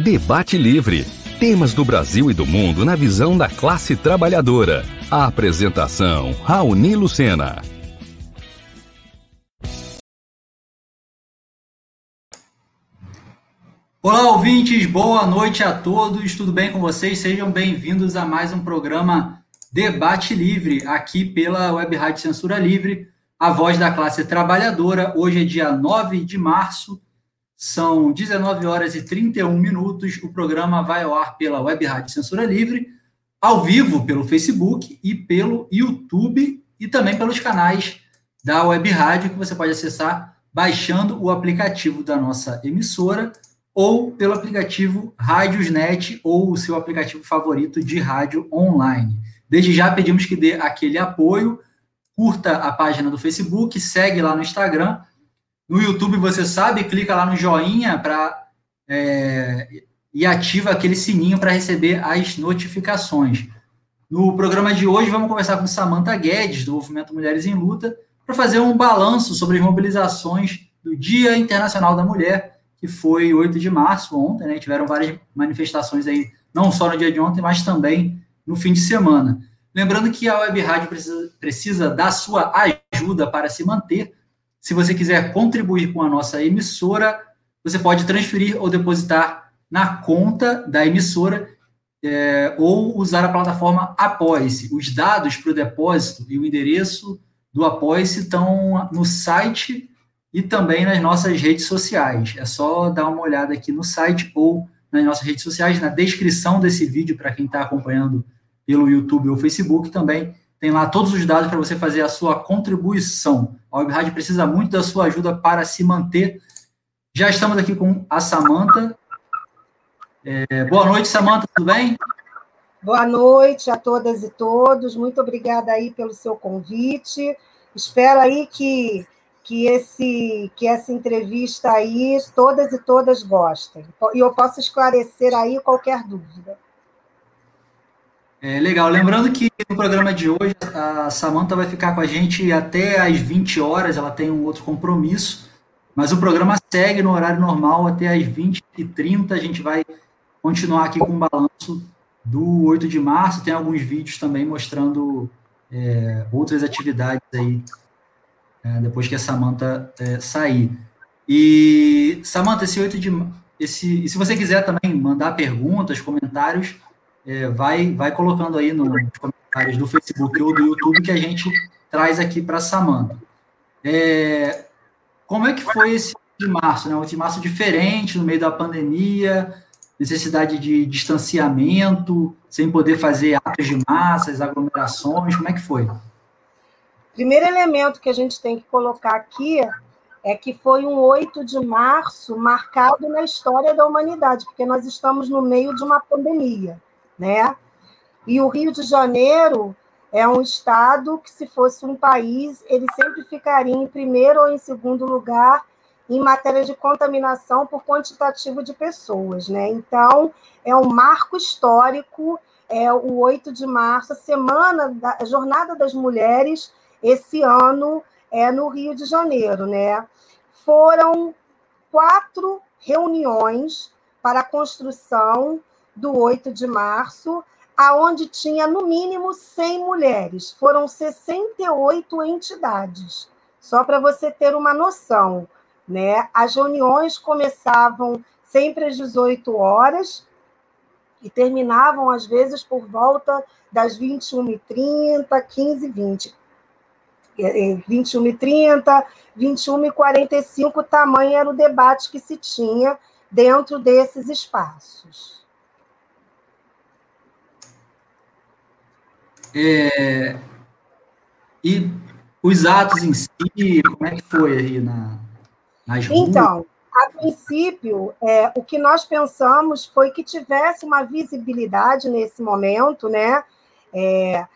Debate Livre. Temas do Brasil e do mundo na visão da classe trabalhadora. A apresentação: Raoni Lucena. Olá, ouvintes, boa noite a todos, tudo bem com vocês? Sejam bem-vindos a mais um programa Debate Livre, aqui pela Web Rádio Censura Livre, a voz da classe trabalhadora. Hoje é dia 9 de março, são 19 horas e 31 minutos. O programa vai ao ar pela Web Rádio Censura Livre, ao vivo pelo Facebook e pelo YouTube e também pelos canais da Web Rádio que você pode acessar baixando o aplicativo da nossa emissora ou pelo aplicativo Rádiosnet ou o seu aplicativo favorito de rádio online. Desde já pedimos que dê aquele apoio, curta a página do Facebook, segue lá no Instagram. No YouTube, você sabe, clica lá no joinha para é, e ativa aquele sininho para receber as notificações. No programa de hoje, vamos conversar com Samantha Guedes, do Movimento Mulheres em Luta, para fazer um balanço sobre as mobilizações do Dia Internacional da Mulher, que foi 8 de março, ontem, né? Tiveram várias manifestações aí, não só no dia de ontem, mas também no fim de semana. Lembrando que a Web Rádio precisa, precisa da sua ajuda para se manter. Se você quiser contribuir com a nossa emissora, você pode transferir ou depositar na conta da emissora é, ou usar a plataforma Apoie-se. Os dados para o depósito e o endereço do Apoie-se estão no site e também nas nossas redes sociais. É só dar uma olhada aqui no site ou nas nossas redes sociais, na descrição desse vídeo, para quem está acompanhando pelo YouTube ou Facebook, também tem lá todos os dados para você fazer a sua contribuição. A Web Rádio precisa muito da sua ajuda para se manter. Já estamos aqui com a Samanta. É, boa noite, Samanta, tudo bem? Boa noite a todas e todos. Muito obrigada aí pelo seu convite. Espero aí que que, esse, que essa entrevista aí todas e todas gostem. E eu posso esclarecer aí qualquer dúvida. É, legal. Lembrando que no programa de hoje a Samanta vai ficar com a gente até às 20 horas, ela tem um outro compromisso, mas o programa segue no horário normal até às 20h30. A gente vai continuar aqui com o balanço do 8 de março. Tem alguns vídeos também mostrando é, outras atividades aí é, depois que a Samanta é, sair. E, Samanta, esse 8 de. Esse, e se você quiser também mandar perguntas, comentários, é, vai, vai colocando aí nos comentários do Facebook ou do YouTube que a gente traz aqui para a Samanta. É, como é que foi esse de março, né? Um de março diferente, no meio da pandemia, necessidade de distanciamento, sem poder fazer atos de massas, aglomerações, como é que foi? Primeiro elemento que a gente tem que colocar aqui é que foi um 8 de março marcado na história da humanidade, porque nós estamos no meio de uma pandemia, né? E o Rio de Janeiro é um estado que, se fosse um país, ele sempre ficaria em primeiro ou em segundo lugar em matéria de contaminação por quantitativo de pessoas, né? Então, é um marco histórico, é o 8 de março, a semana da a Jornada das Mulheres, esse ano é no Rio de Janeiro, né? Foram quatro reuniões para a construção do 8 de março, aonde tinha no mínimo 100 mulheres. Foram 68 entidades. Só para você ter uma noção, né? As reuniões começavam sempre às 18 horas e terminavam às vezes por volta das 21h30, 15h20. 21 e 30, 21 e 45, tamanho era o debate que se tinha dentro desses espaços. É, e os atos em si, como é que foi aí na, nas ruas? Então, a princípio, é, o que nós pensamos foi que tivesse uma visibilidade nesse momento, né? É,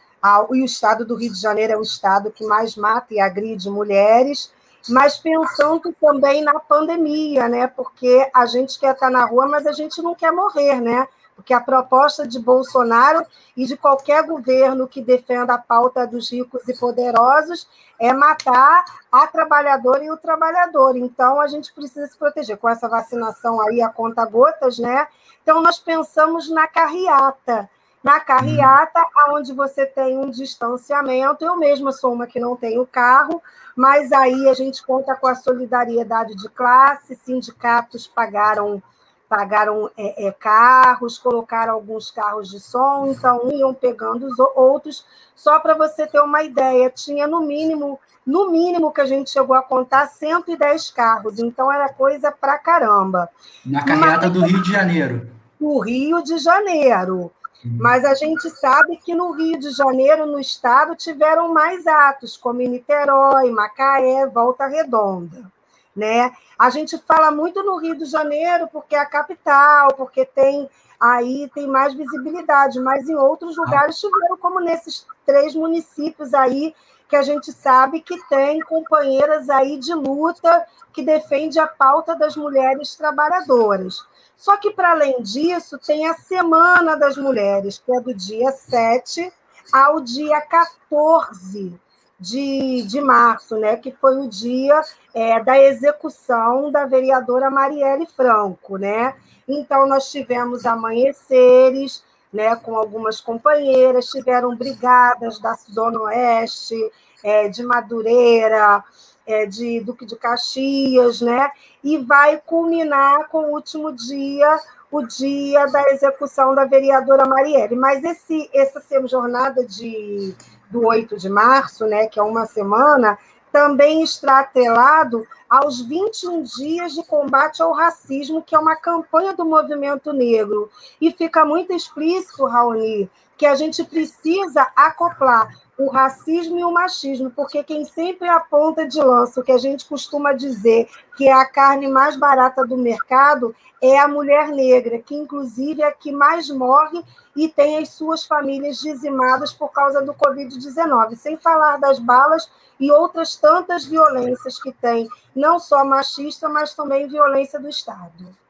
e o estado do Rio de Janeiro é o estado que mais mata e agride mulheres, mas pensando também na pandemia, né? Porque a gente quer estar na rua, mas a gente não quer morrer, né? Porque a proposta de Bolsonaro e de qualquer governo que defenda a pauta dos ricos e poderosos é matar a trabalhadora e o trabalhador. Então, a gente precisa se proteger. Com essa vacinação aí, a conta gotas, né? Então, nós pensamos na carreata. Na carreata, onde você tem um distanciamento, eu mesma sou uma que não tenho carro, mas aí a gente conta com a solidariedade de classe, sindicatos pagaram pagaram é, é, carros, colocaram alguns carros de som, então iam pegando os outros. Só para você ter uma ideia, tinha no mínimo, no mínimo que a gente chegou a contar, 110 carros, então era coisa para caramba. Na carreata Mas, do Rio de Janeiro. No Rio de Janeiro. Mas a gente sabe que no Rio de Janeiro, no estado, tiveram mais atos, como em Niterói, Macaé, Volta Redonda. Né? A gente fala muito no Rio de Janeiro porque é a capital, porque tem aí tem mais visibilidade, mas em outros lugares tiveram, como nesses três municípios aí, que a gente sabe que tem companheiras aí de luta que defende a pauta das mulheres trabalhadoras. Só que, para além disso, tem a Semana das Mulheres, que é do dia 7 ao dia 14 de, de março, né, que foi o dia é, da execução da vereadora Marielle Franco. Né? Então, nós tivemos amanheceres né, com algumas companheiras, tiveram brigadas da Zona Oeste, é, de Madureira, é, de Duque de Caxias, né? e vai culminar com o último dia, o dia da execução da vereadora Marielle. Mas esse, essa jornada de do 8 de março, né, que é uma semana, também está atrelado aos 21 dias de combate ao racismo, que é uma campanha do movimento negro. E fica muito explícito, Raoni, que a gente precisa acoplar o racismo e o machismo, porque quem sempre aponta de lança o que a gente costuma dizer que é a carne mais barata do mercado é a mulher negra, que inclusive é a que mais morre e tem as suas famílias dizimadas por causa do Covid-19, sem falar das balas e outras tantas violências que tem, não só machista, mas também violência do Estado.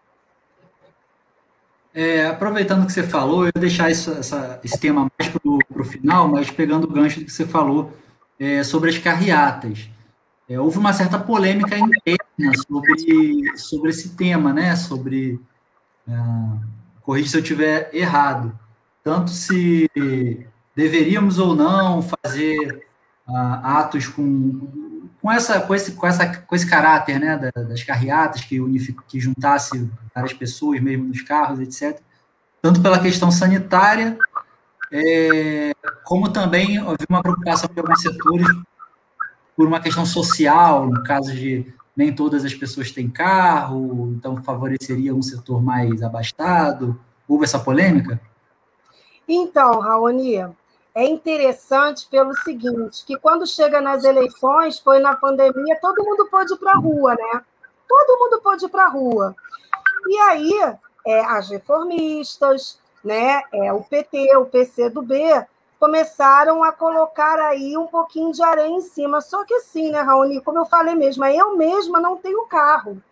É, aproveitando que você falou, eu vou deixar isso, essa, esse tema mais para o final, mas pegando o gancho do que você falou é, sobre as carreatas. É, houve uma certa polêmica interna sobre, sobre esse tema, né? Sobre. Uh, corrija se eu estiver errado. Tanto se deveríamos ou não fazer uh, atos com com, essa, com, esse, com, essa, com esse caráter né, das carreatas que, unific, que juntasse várias pessoas mesmo nos carros, etc. Tanto pela questão sanitária, é, como também havia uma preocupação de alguns setores por uma questão social, no caso de nem todas as pessoas têm carro, então favoreceria um setor mais abastado. Houve essa polêmica? Então, Raoni, é interessante pelo seguinte, que quando chega nas eleições, foi na pandemia, todo mundo pôde ir para a rua, né? Todo mundo pôde ir para a rua. E aí, é, as reformistas, né, é, o PT, o PC do B, começaram a colocar aí um pouquinho de areia em cima. Só que assim, né, Raoni, como eu falei mesmo, eu mesma não tenho carro.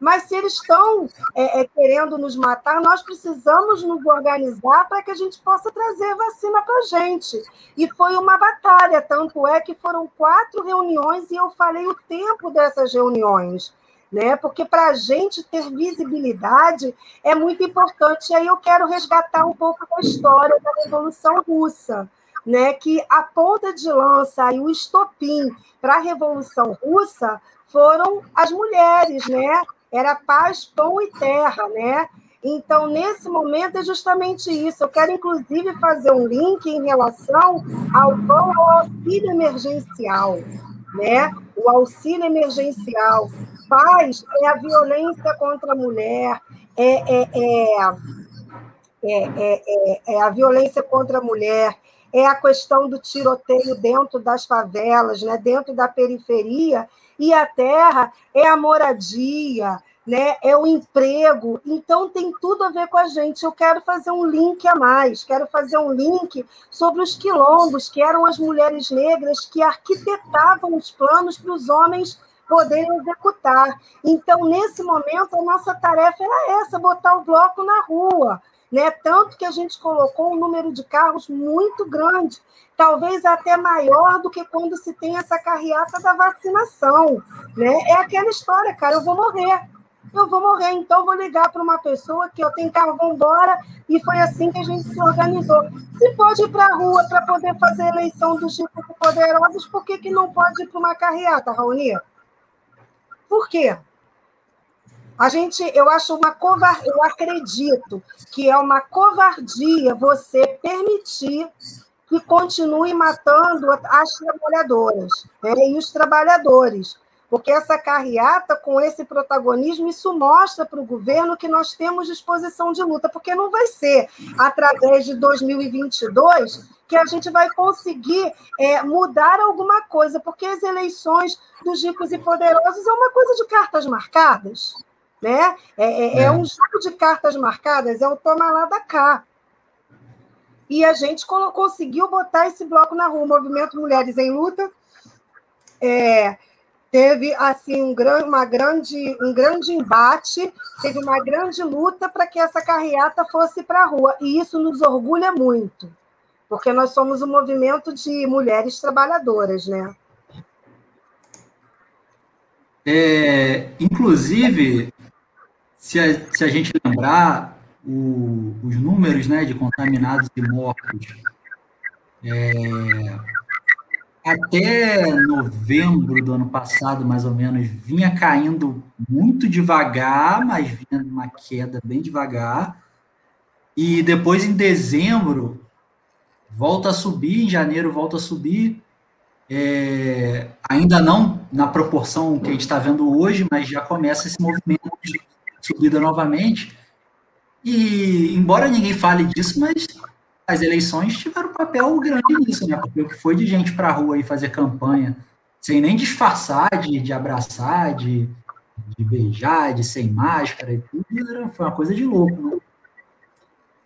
Mas se eles estão é, é, querendo nos matar, nós precisamos nos organizar para que a gente possa trazer vacina para a gente. E foi uma batalha, tanto é que foram quatro reuniões e eu falei o tempo dessas reuniões. Né? Porque para a gente ter visibilidade é muito importante. E aí eu quero resgatar um pouco da história da Revolução Russa, né? Que a ponta de lança e o estopim para a Revolução Russa foram as mulheres, né? Era paz, pão e terra, né? Então, nesse momento, é justamente isso. Eu quero, inclusive, fazer um link em relação ao qual ao auxílio emergencial, né? O auxílio emergencial. Paz é a violência contra a mulher, é, é, é, é, a violência contra a mulher, é a questão do tiroteio dentro das favelas, né? dentro da periferia, e a terra é a moradia, né? é o emprego. Então, tem tudo a ver com a gente. Eu quero fazer um link a mais, quero fazer um link sobre os quilombos, que eram as mulheres negras que arquitetavam os planos para os homens poderem executar. Então, nesse momento, a nossa tarefa era essa: botar o bloco na rua. né? Tanto que a gente colocou um número de carros muito grande, talvez até maior do que quando se tem essa carreata da vacinação, né? É aquela história, cara, eu vou morrer. Eu vou morrer, então vou ligar para uma pessoa que eu tenho carro, vamos embora, e foi assim que a gente se organizou. Se pode ir para a rua para poder fazer eleição dos ricos poderosos, por que, que não pode ir para uma carreata, Raoni? Por quê? A gente, eu acho uma covardia, eu acredito que é uma covardia você permitir que continue matando as trabalhadoras né, e os trabalhadores. Porque essa carreata, com esse protagonismo, isso mostra para o governo que nós temos disposição de luta, porque não vai ser através de 2022 que a gente vai conseguir é, mudar alguma coisa, porque as eleições dos ricos e poderosos é uma coisa de cartas marcadas. Né? É, é, é. é um jogo de cartas marcadas, é o toma lá da cá. E a gente conseguiu botar esse bloco na rua, o Movimento Mulheres em Luta. É, teve assim um grande, uma grande, um grande embate, teve uma grande luta para que essa carreata fosse para a rua. E isso nos orgulha muito, porque nós somos um movimento de mulheres trabalhadoras, né? É, inclusive, se a, se a gente lembrar o, os números né, de contaminados e mortos, é, até novembro do ano passado, mais ou menos, vinha caindo muito devagar, mas vinha uma queda bem devagar. E depois, em dezembro, volta a subir, em janeiro volta a subir. É, ainda não na proporção que a gente está vendo hoje, mas já começa esse movimento de subida novamente. E, embora ninguém fale disso, mas as eleições tiveram um papel grande nisso, né? Porque o que foi de gente para a rua e fazer campanha, sem nem disfarçar de, de abraçar, de, de beijar, de sem máscara e tudo, foi uma coisa de louco, né?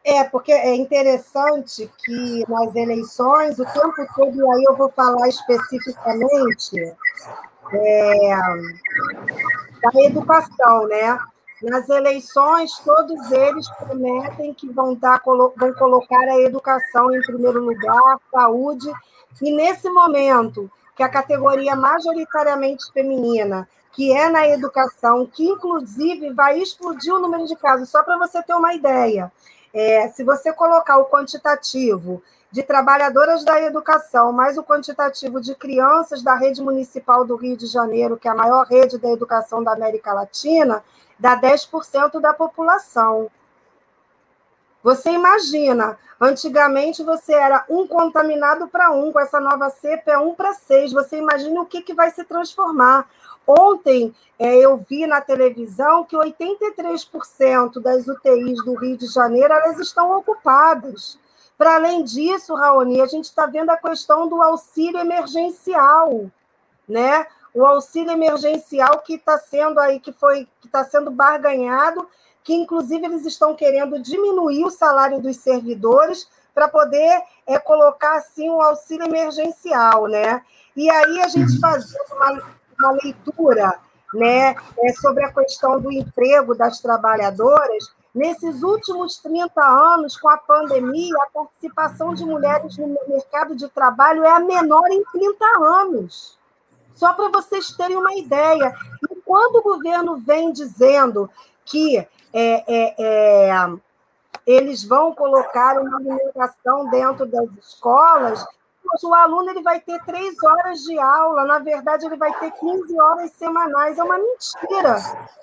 É, porque é interessante que nas eleições, o tempo todo, e aí eu vou falar especificamente é, da educação, né? Nas eleições, todos eles prometem que vão, dar, vão colocar a educação em primeiro lugar, saúde, e nesse momento, que a categoria majoritariamente feminina, que é na educação, que inclusive vai explodir o número de casos, só para você ter uma ideia. É, se você colocar o quantitativo de trabalhadoras da educação, mais o quantitativo de crianças da rede municipal do Rio de Janeiro, que é a maior rede da educação da América Latina, dá 10% da população. Você imagina, antigamente você era um contaminado para um, com essa nova cepa é um para seis. Você imagina o que, que vai se transformar. Ontem é, eu vi na televisão que 83% das UTIs do Rio de Janeiro elas estão ocupadas. Para além disso, Raoni, a gente está vendo a questão do auxílio emergencial, né? O auxílio emergencial que está sendo aí, que foi, que está sendo barganhado, que inclusive eles estão querendo diminuir o salário dos servidores para poder é, colocar assim o auxílio emergencial, né? E aí a gente uhum. fazendo uma, uma leitura né, é, sobre a questão do emprego das trabalhadoras, nesses últimos 30 anos, com a pandemia, a participação de mulheres no mercado de trabalho é a menor em 30 anos. Só para vocês terem uma ideia. E quando o governo vem dizendo que é, é, é, eles vão colocar uma alimentação dentro das escolas, o aluno ele vai ter três horas de aula, na verdade, ele vai ter 15 horas semanais. É uma mentira.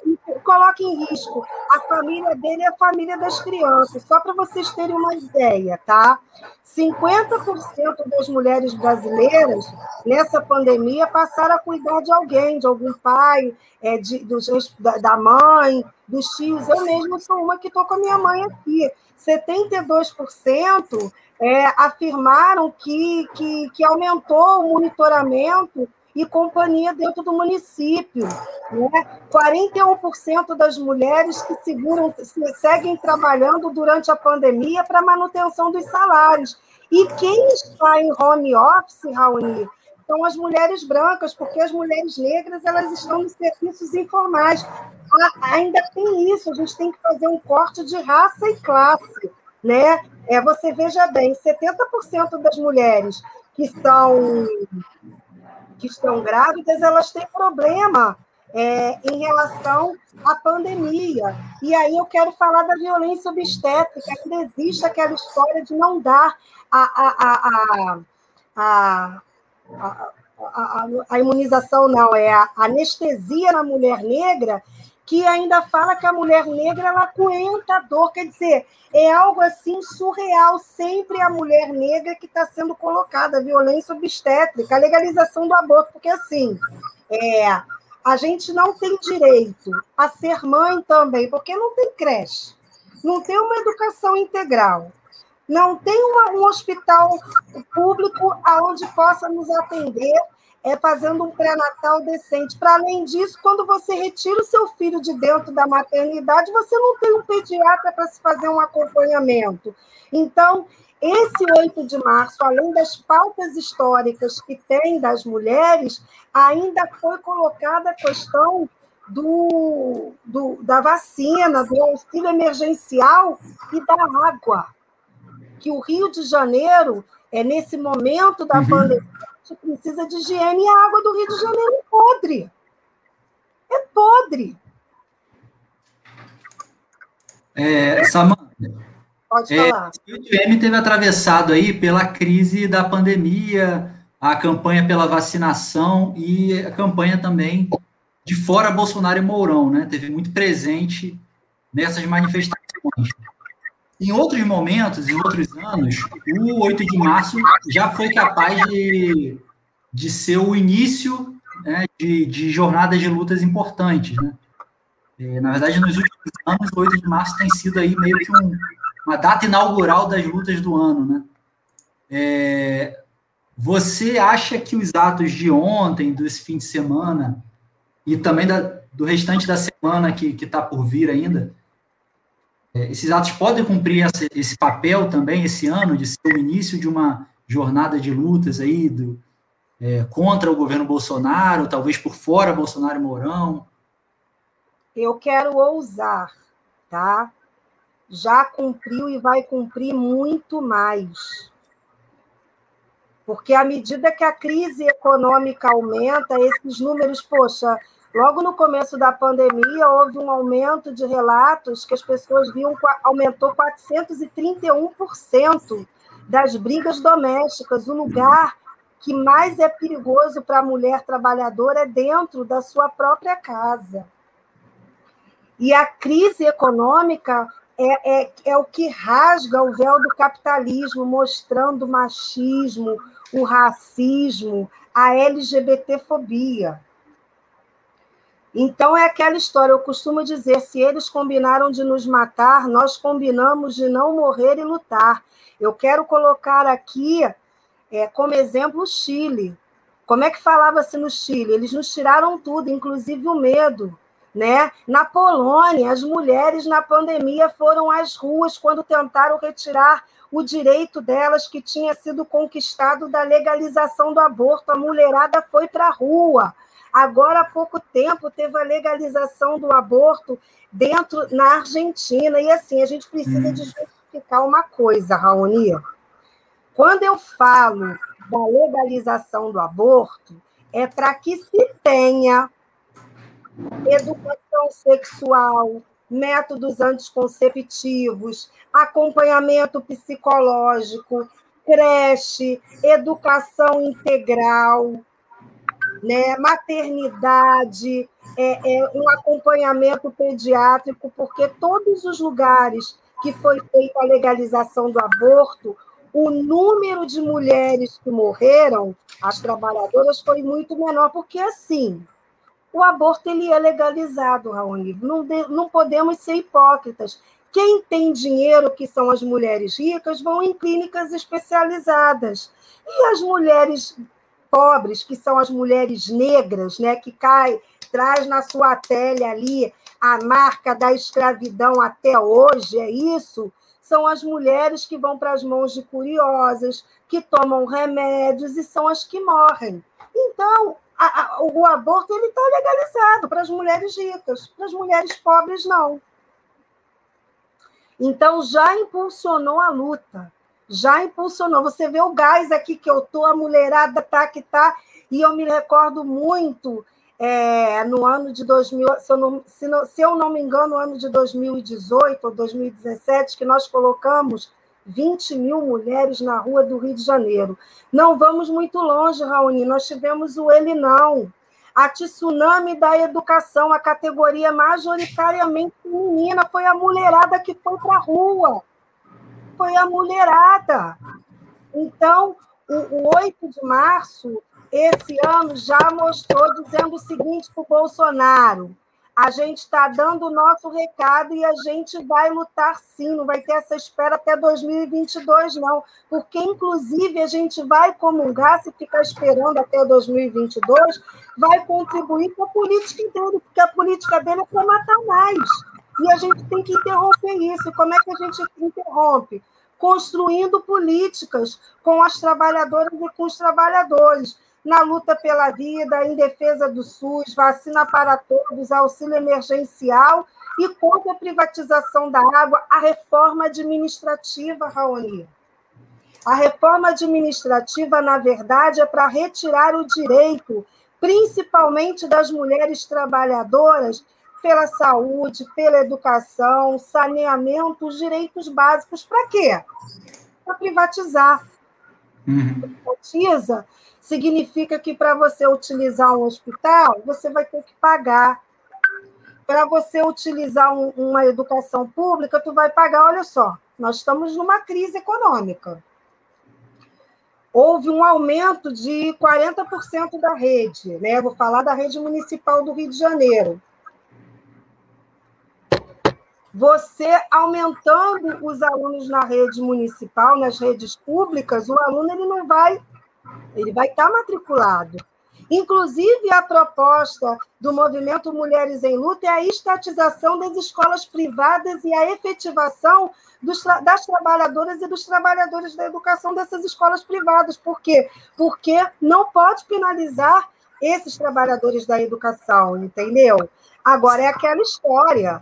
E coloca em risco a família dele e a família das crianças. Só para vocês terem uma ideia, tá? 50% das mulheres brasileiras, nessa pandemia, passaram a cuidar de alguém, de algum pai, é, de, dos, da mãe, dos tios. Eu mesma sou uma que estou com a minha mãe aqui. 72% é, afirmaram que, que, que aumentou o monitoramento e companhia dentro do município. Né? 41% das mulheres que seguram, seguem trabalhando durante a pandemia para manutenção dos salários. E quem está em home office, Raoni, são as mulheres brancas, porque as mulheres negras elas estão nos serviços informais. ainda tem isso, a gente tem que fazer um corte de raça e classe. Né? É, você veja bem, 70% das mulheres que são que estão grávidas, elas têm problema é, em relação à pandemia. E aí eu quero falar da violência obstétrica, ainda existe aquela história de não dar a, a, a, a, a imunização, não, é a anestesia na mulher negra, que ainda fala que a mulher negra ela aguenta a dor, quer dizer, é algo assim surreal, sempre a mulher negra que está sendo colocada, a violência obstétrica, a legalização do aborto, porque assim, é, a gente não tem direito a ser mãe também, porque não tem creche, não tem uma educação integral, não tem uma, um hospital público aonde possa nos atender é fazendo um pré-natal decente. Para além disso, quando você retira o seu filho de dentro da maternidade, você não tem um pediatra para se fazer um acompanhamento. Então, esse 8 de março, além das pautas históricas que tem das mulheres, ainda foi colocada a questão do, do, da vacina, do auxílio emergencial e da água. Que o Rio de Janeiro, é nesse momento da uhum. pandemia, precisa de higiene e a água do Rio de Janeiro é podre. É podre. É, Samanta, Pode é, falar. É, o ITM teve atravessado aí pela crise da pandemia, a campanha pela vacinação e a campanha também de fora Bolsonaro e Mourão, né? Teve muito presente nessas manifestações. Em outros momentos, em outros anos, o 8 de março já foi capaz de, de ser o início né, de, de jornadas de lutas importantes. Né? É, na verdade, nos últimos anos, o 8 de março tem sido aí meio que um, uma data inaugural das lutas do ano. Né? É, você acha que os atos de ontem, desse fim de semana, e também da, do restante da semana que está por vir ainda, esses atos podem cumprir esse, esse, papel também esse ano de ser o início de uma jornada de lutas aí do, é, contra o governo Bolsonaro, talvez por fora Bolsonaro e Mourão? Eu quero ousar, tá? Já cumpriu e vai cumprir muito mais. Porque à medida que a crise econômica aumenta, esses números, poxa, Logo no começo da pandemia, houve um aumento de relatos que as pessoas viam aumentou 431% das brigas domésticas. O lugar que mais é perigoso para a mulher trabalhadora é dentro da sua própria casa. E a crise econômica é, é, é o que rasga o véu do capitalismo, mostrando o machismo, o racismo, a LGBTfobia. Então é aquela história, eu costumo dizer, se eles combinaram de nos matar, nós combinamos de não morrer e lutar. Eu quero colocar aqui é, como exemplo o Chile. Como é que falava-se no Chile? Eles nos tiraram tudo, inclusive o medo. Né? Na Polônia, as mulheres na pandemia foram às ruas quando tentaram retirar o direito delas que tinha sido conquistado da legalização do aborto. A mulherada foi para a rua. Agora, há pouco tempo, teve a legalização do aborto dentro na Argentina. E assim, a gente precisa hum. de justificar uma coisa, Raoni. Quando eu falo da legalização do aborto, é para que se tenha educação sexual, métodos anticonceptivos, acompanhamento psicológico, creche, educação integral, né, maternidade, é, é, um acompanhamento pediátrico, porque todos os lugares que foi feita a legalização do aborto, o número de mulheres que morreram, as trabalhadoras, foi muito menor, porque assim, o aborto ele é legalizado, Raoni. Não, não podemos ser hipócritas. Quem tem dinheiro, que são as mulheres ricas, vão em clínicas especializadas. E as mulheres pobres, que são as mulheres negras, né, que cai, traz na sua pele ali a marca da escravidão até hoje, é isso? São as mulheres que vão para as mãos de curiosas, que tomam remédios e são as que morrem. Então, a, a, o aborto ele está legalizado para as mulheres ricas, para as mulheres pobres não. Então já impulsionou a luta, já impulsionou. Você vê o gás aqui que eu tô, a mulherada tá que tá, e eu me recordo muito é, no ano de 2000, se eu, não, se, não, se eu não me engano, no ano de 2018 ou 2017, que nós colocamos 20 mil mulheres na rua do Rio de Janeiro. Não vamos muito longe, Raoni, nós tivemos o Ele Não, a tsunami da educação, a categoria majoritariamente feminina, foi a mulherada que foi para a rua. Foi a mulherada. Então, o, o 8 de março, esse ano, já mostrou dizendo o seguinte para o Bolsonaro: a gente está dando o nosso recado e a gente vai lutar sim, não vai ter essa espera até 2022, não, porque, inclusive, a gente vai comungar, se ficar esperando até 2022, vai contribuir com a política dele, porque a política dele é para matar mais. E a gente tem que interromper isso. Como é que a gente interrompe? Construindo políticas com as trabalhadoras e com os trabalhadores na luta pela vida, em defesa do SUS, vacina para todos, auxílio emergencial e contra a privatização da água, a reforma administrativa, Raoni. A reforma administrativa, na verdade, é para retirar o direito, principalmente das mulheres trabalhadoras, pela saúde, pela educação, saneamento, os direitos básicos. Para quê? Para privatizar. Uhum. Privatiza significa que para você utilizar um hospital, você vai ter que pagar. Para você utilizar um, uma educação pública, tu vai pagar. Olha só, nós estamos numa crise econômica. Houve um aumento de 40% da rede, né? Vou falar da rede municipal do Rio de Janeiro. Você aumentando os alunos na rede municipal, nas redes públicas, o aluno ele não vai ele vai estar matriculado. Inclusive, a proposta do movimento Mulheres em Luta é a estatização das escolas privadas e a efetivação das trabalhadoras e dos trabalhadores da educação dessas escolas privadas. Por quê? Porque não pode penalizar esses trabalhadores da educação, entendeu? Agora, é aquela história,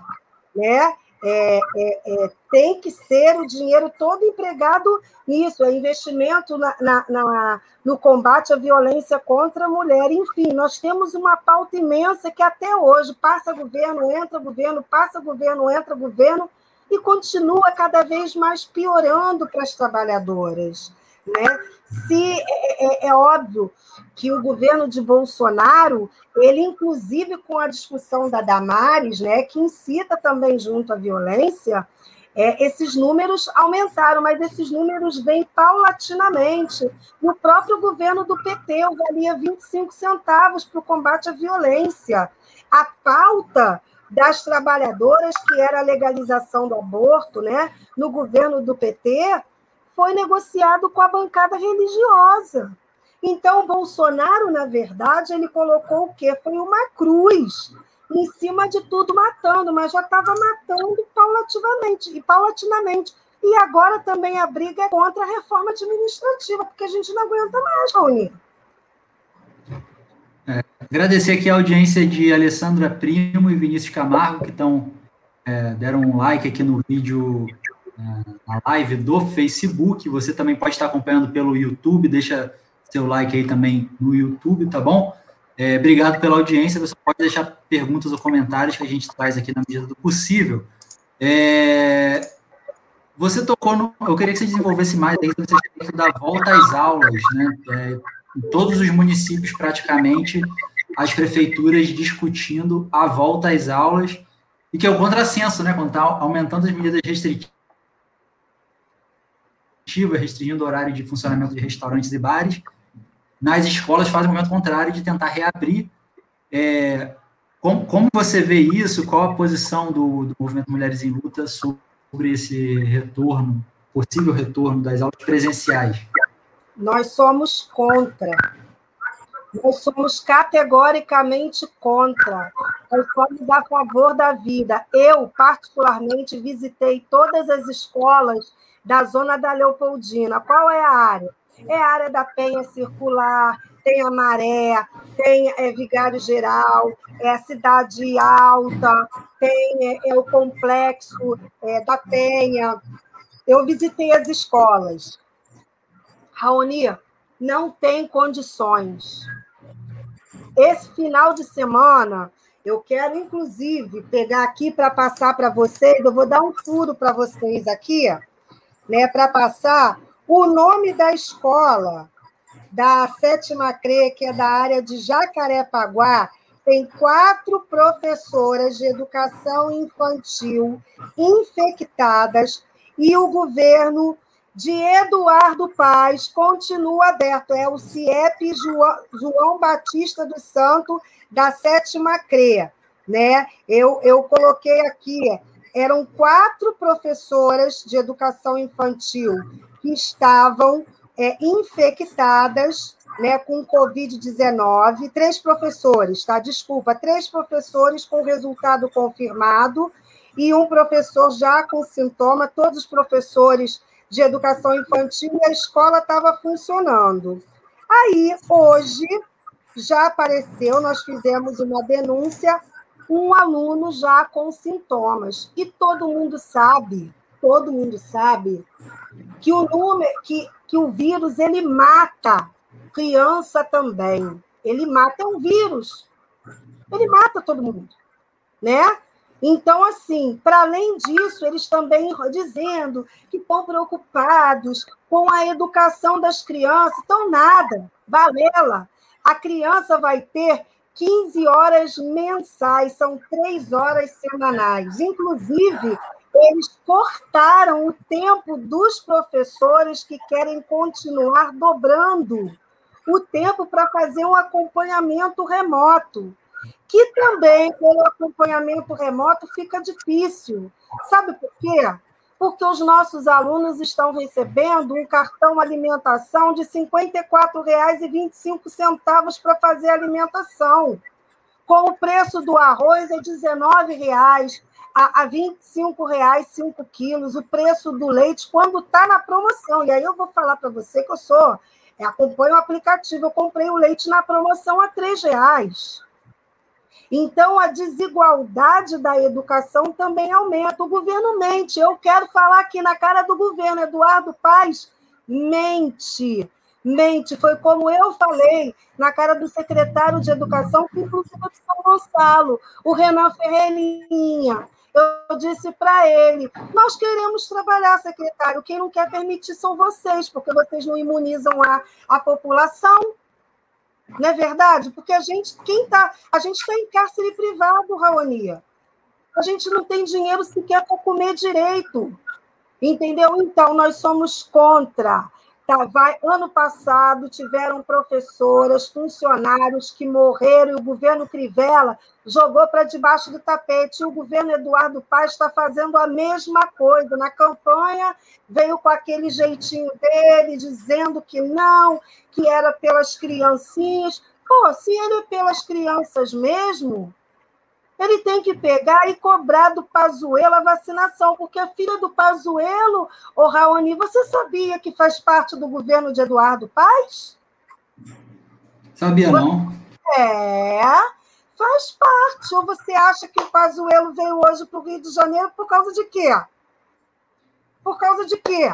né? É, é, é, tem que ser o dinheiro todo empregado nisso, é investimento na, na, na, no combate à violência contra a mulher. Enfim, nós temos uma pauta imensa que até hoje passa governo, entra governo, passa governo, entra governo, e continua cada vez mais piorando para as trabalhadoras. Né? Se é, é, é óbvio que o governo de Bolsonaro, ele inclusive com a discussão da Damares, né, que incita também junto à violência, é, esses números aumentaram, mas esses números vêm paulatinamente. No próprio governo do PT, eu valia 25 centavos para o combate à violência. A pauta das trabalhadoras, que era a legalização do aborto, né, no governo do PT, foi negociado com a bancada religiosa. Então, Bolsonaro, na verdade, ele colocou o quê? Foi uma cruz em cima de tudo matando, mas já estava matando paulativamente e paulatinamente. E agora também a briga é contra a reforma administrativa, porque a gente não aguenta mais, Raoni. É, agradecer aqui a audiência de Alessandra Primo e Vinícius Camargo, que estão é, deram um like aqui no vídeo a live do Facebook. Você também pode estar acompanhando pelo YouTube. Deixa seu like aí também no YouTube, tá bom? É, obrigado pela audiência. Você pode deixar perguntas ou comentários que a gente traz aqui na medida do possível. É, você tocou no. Eu queria que você desenvolvesse mais aí sobre da volta às aulas, né? É, em todos os municípios, praticamente, as prefeituras discutindo a volta às aulas, e que é o contrassenso, né? Quando está aumentando as medidas restritivas restringindo o horário de funcionamento de restaurantes e bares. Nas escolas fazem o movimento contrário de tentar reabrir. É, como, como, você vê isso? Qual a posição do, do movimento Mulheres em Luta sobre esse retorno, possível retorno das aulas presenciais? Nós somos contra. Nós somos categoricamente contra. Nós somos a favor da vida. Eu, particularmente, visitei todas as escolas da zona da Leopoldina. Qual é a área? É a área da Penha Circular, tem a Maré, tem é, Vigário Geral, é a Cidade Alta, tem é, é o Complexo é, da Penha. Eu visitei as escolas. Raoni, não tem condições. Esse final de semana, eu quero, inclusive, pegar aqui para passar para vocês, eu vou dar um furo para vocês aqui, né, para passar o nome da escola da sétima CRE, que é da área de Jacarepaguá, tem quatro professoras de educação infantil infectadas e o governo de Eduardo Paz continua aberto. É o CIEP João, Batista do Santo, da sétima CREA. Né? Eu, eu coloquei aqui, eram quatro professoras de educação infantil que estavam é, infectadas né, com Covid-19, três professores, tá? Desculpa, três professores com resultado confirmado e um professor já com sintoma, todos os professores de educação infantil, e a escola estava funcionando. Aí, hoje, já apareceu, nós fizemos uma denúncia, um aluno já com sintomas. E todo mundo sabe, todo mundo sabe, que o número, que, que o vírus ele mata criança também. Ele mata, é um vírus. Ele mata todo mundo, né? Então, assim, para além disso, eles também dizendo que estão preocupados com a educação das crianças. Então, nada, balela. A criança vai ter 15 horas mensais, são três horas semanais. Inclusive, eles cortaram o tempo dos professores que querem continuar dobrando o tempo para fazer um acompanhamento remoto que também, pelo acompanhamento remoto, fica difícil. Sabe por quê? Porque os nossos alunos estão recebendo um cartão alimentação de R$ 54,25 para fazer alimentação. Com o preço do arroz é R$ 19,00, a, R$ 25,00, 5 quilos, o preço do leite, quando está na promoção. E aí eu vou falar para você que eu sou, acompanho o aplicativo, eu comprei o leite na promoção a R$ 3,00. Então, a desigualdade da educação também aumenta. O governo mente. Eu quero falar aqui na cara do governo. Eduardo Paz mente. Mente. Foi como eu falei na cara do secretário de Educação, que inclusive é de São Gonçalo, o Renan Ferreirinha. Eu disse para ele: nós queremos trabalhar, secretário. Quem não quer permitir são vocês, porque vocês não imunizam a, a população. Não é verdade? Porque a gente, quem tá, a gente está em cárcere privado, Raonia. A gente não tem dinheiro sequer para comer direito. Entendeu? Então, nós somos contra. Tá, vai, ano passado tiveram professoras, funcionários que morreram e o governo Crivella jogou para debaixo do tapete. E o governo Eduardo Paz está fazendo a mesma coisa. Na campanha, veio com aquele jeitinho dele, dizendo que não, que era pelas criancinhas. Pô, se ele é pelas crianças mesmo, ele tem que pegar e cobrar do Pazuello a vacinação, porque a filha do Pazuello, ô Raoni, você sabia que faz parte do governo de Eduardo Paz? Sabia não? É, faz parte. Ou você acha que o Pazuello veio hoje para o Rio de Janeiro por causa de quê? Por causa de quê?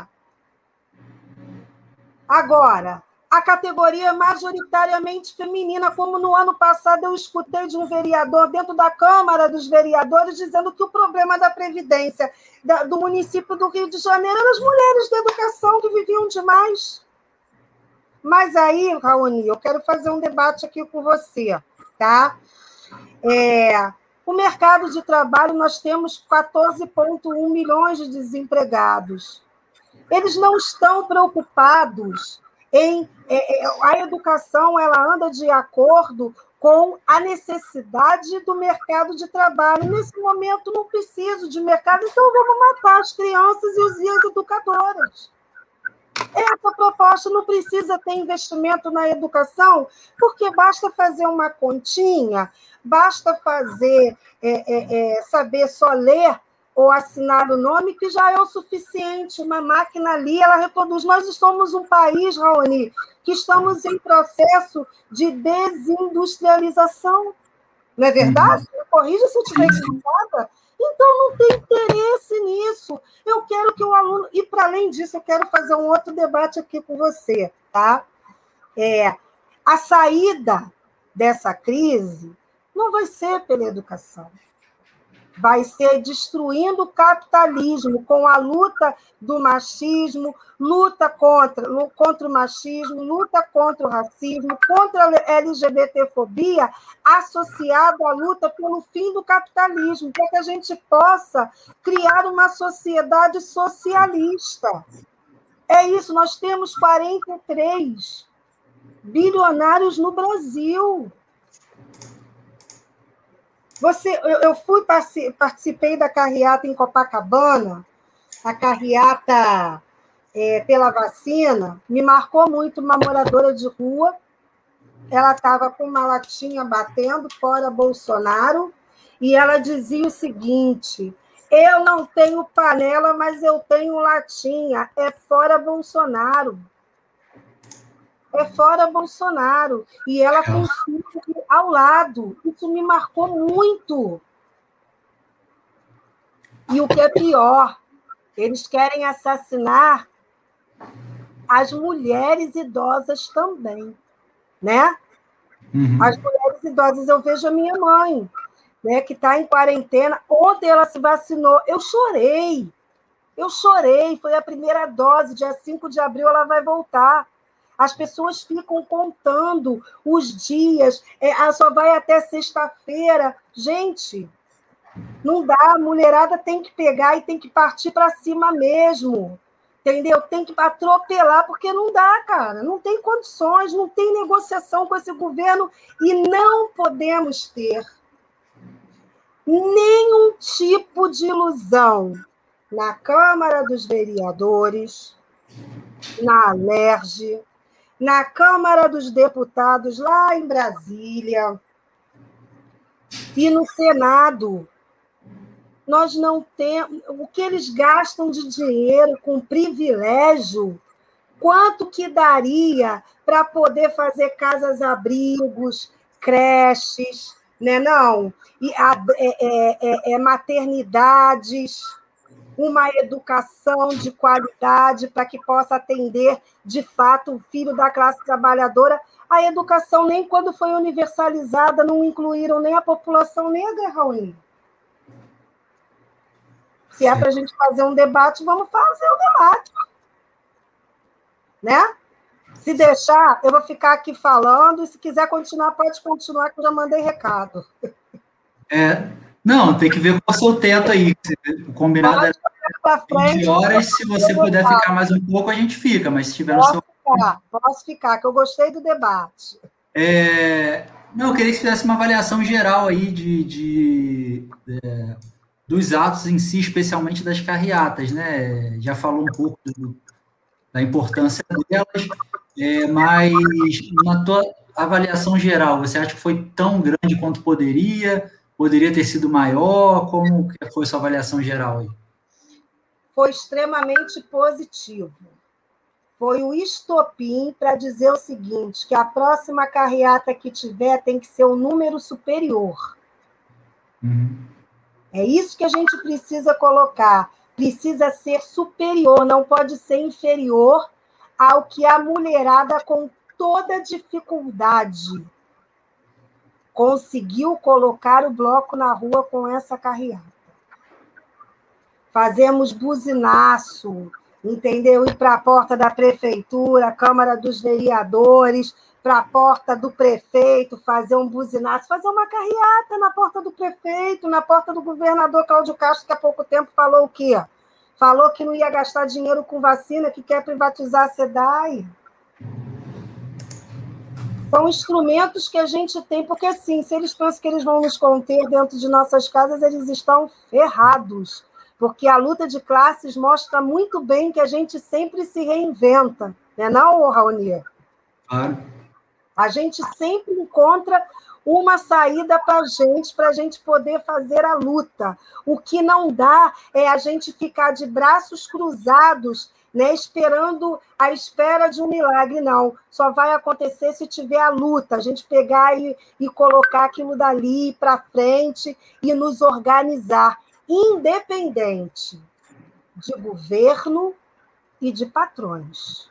Agora, a categoria majoritariamente feminina, como no ano passado eu escutei de um vereador dentro da Câmara dos Vereadores dizendo que o problema da Previdência do município do Rio de Janeiro eram as mulheres da educação que viviam demais. Mas aí, Raoni, eu quero fazer um debate aqui com você, tá? É, o mercado de trabalho, nós temos 14,1 milhões de desempregados. Eles não estão preocupados em é, é, a educação ela anda de acordo com a necessidade do mercado de trabalho. Nesse momento não preciso de mercado, então vamos matar as crianças e os educadoras. Essa proposta não precisa ter investimento na educação, porque basta fazer uma continha, basta fazer, é, é, é, saber só ler ou assinar o nome, que já é o suficiente. Uma máquina ali, ela reproduz. Nós somos um país, Raoni, que estamos em processo de desindustrialização. Não é verdade? Uhum. Corrija se eu estiver equivocada. Então, não tem interesse nisso. Eu quero que o aluno. E, para além disso, eu quero fazer um outro debate aqui com você, tá? É, a saída dessa crise não vai ser pela educação vai ser destruindo o capitalismo com a luta do machismo, luta contra, contra o machismo, luta contra o racismo, contra a LGBTfobia, associado à luta pelo fim do capitalismo, para que a gente possa criar uma sociedade socialista. É isso, nós temos 43 bilionários no Brasil. Você, eu, eu fui participei da carreata em Copacabana, a carreata é, pela vacina, me marcou muito uma moradora de rua. Ela estava com uma latinha batendo fora Bolsonaro e ela dizia o seguinte: eu não tenho panela, mas eu tenho latinha. É fora Bolsonaro é fora Bolsonaro. E ela com o filho ao lado. Isso me marcou muito. E o que é pior, eles querem assassinar as mulheres idosas também, né? Uhum. As mulheres idosas, eu vejo a minha mãe, né, que está em quarentena. Ontem ela se vacinou. Eu chorei. Eu chorei. Foi a primeira dose. Dia 5 de abril ela vai voltar. As pessoas ficam contando os dias, é, ah, só vai até sexta-feira. Gente, não dá, a mulherada tem que pegar e tem que partir para cima mesmo. Entendeu? Tem que atropelar, porque não dá, cara. Não tem condições, não tem negociação com esse governo e não podemos ter nenhum tipo de ilusão na Câmara dos Vereadores, na Alerj, na Câmara dos Deputados, lá em Brasília, e no Senado. Nós não temos. O que eles gastam de dinheiro com privilégio, quanto que daria para poder fazer casas-abrigos, creches, né? não? E a, é, é, é, é maternidades uma educação de qualidade para que possa atender, de fato, o filho da classe trabalhadora. A educação, nem quando foi universalizada, não incluíram nem a população negra, Raul. Se é para a gente fazer um debate, vamos fazer o um debate. Né? Se deixar, eu vou ficar aqui falando, e se quiser continuar, pode continuar, que eu já mandei recado. É, não, tem que ver com o seu teto aí. O combinado é de horas. Se você puder ficar mais um pouco, a gente fica, mas se tiver posso no seu. Ficar, posso ficar, que eu gostei do debate. É... Não, eu queria que você fizesse uma avaliação geral aí de, de, de, é, dos atos em si, especialmente das carreatas, né? Já falou um pouco do, da importância delas, é, mas na tua avaliação geral, você acha que foi tão grande quanto poderia? Poderia ter sido maior? Como foi sua avaliação geral aí? Foi extremamente positivo. Foi o estopim para dizer o seguinte, que a próxima carreata que tiver tem que ser um número superior. Uhum. É isso que a gente precisa colocar. Precisa ser superior, não pode ser inferior ao que a mulherada com toda dificuldade conseguiu colocar o bloco na rua com essa carreata. Fazemos buzinaço, entendeu? Ir para a porta da prefeitura, Câmara dos Vereadores, para a porta do prefeito, fazer um buzinaço, fazer uma carreata na porta do prefeito, na porta do governador Cláudio Castro, que há pouco tempo falou o quê? Falou que não ia gastar dinheiro com vacina, que quer privatizar a SEDAI. São instrumentos que a gente tem, porque sim, se eles pensam que eles vão nos conter dentro de nossas casas, eles estão ferrados. Porque a luta de classes mostra muito bem que a gente sempre se reinventa, né, não, Raoni? Claro. A gente sempre encontra uma saída para a gente, para a gente poder fazer a luta. O que não dá é a gente ficar de braços cruzados, né, esperando a espera de um milagre, não. Só vai acontecer se tiver a luta, a gente pegar e, e colocar aquilo dali para frente e nos organizar, independente de governo e de patrões.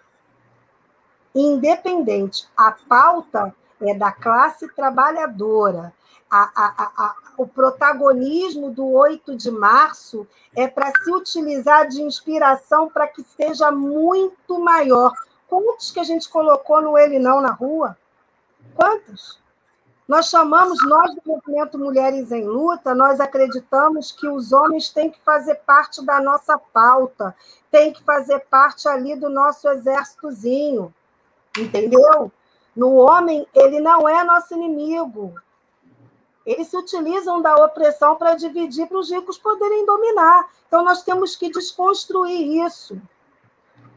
Independente. A pauta é da classe trabalhadora. A, a, a, o protagonismo do 8 de março é para se utilizar de inspiração para que seja muito maior. Quantos que a gente colocou no Ele Não na rua? Quantos? Nós chamamos, nós do movimento Mulheres em Luta, nós acreditamos que os homens têm que fazer parte da nossa pauta, têm que fazer parte ali do nosso exércitozinho, entendeu? No homem, ele não é nosso inimigo. Eles se utilizam da opressão para dividir para os ricos poderem dominar. Então, nós temos que desconstruir isso.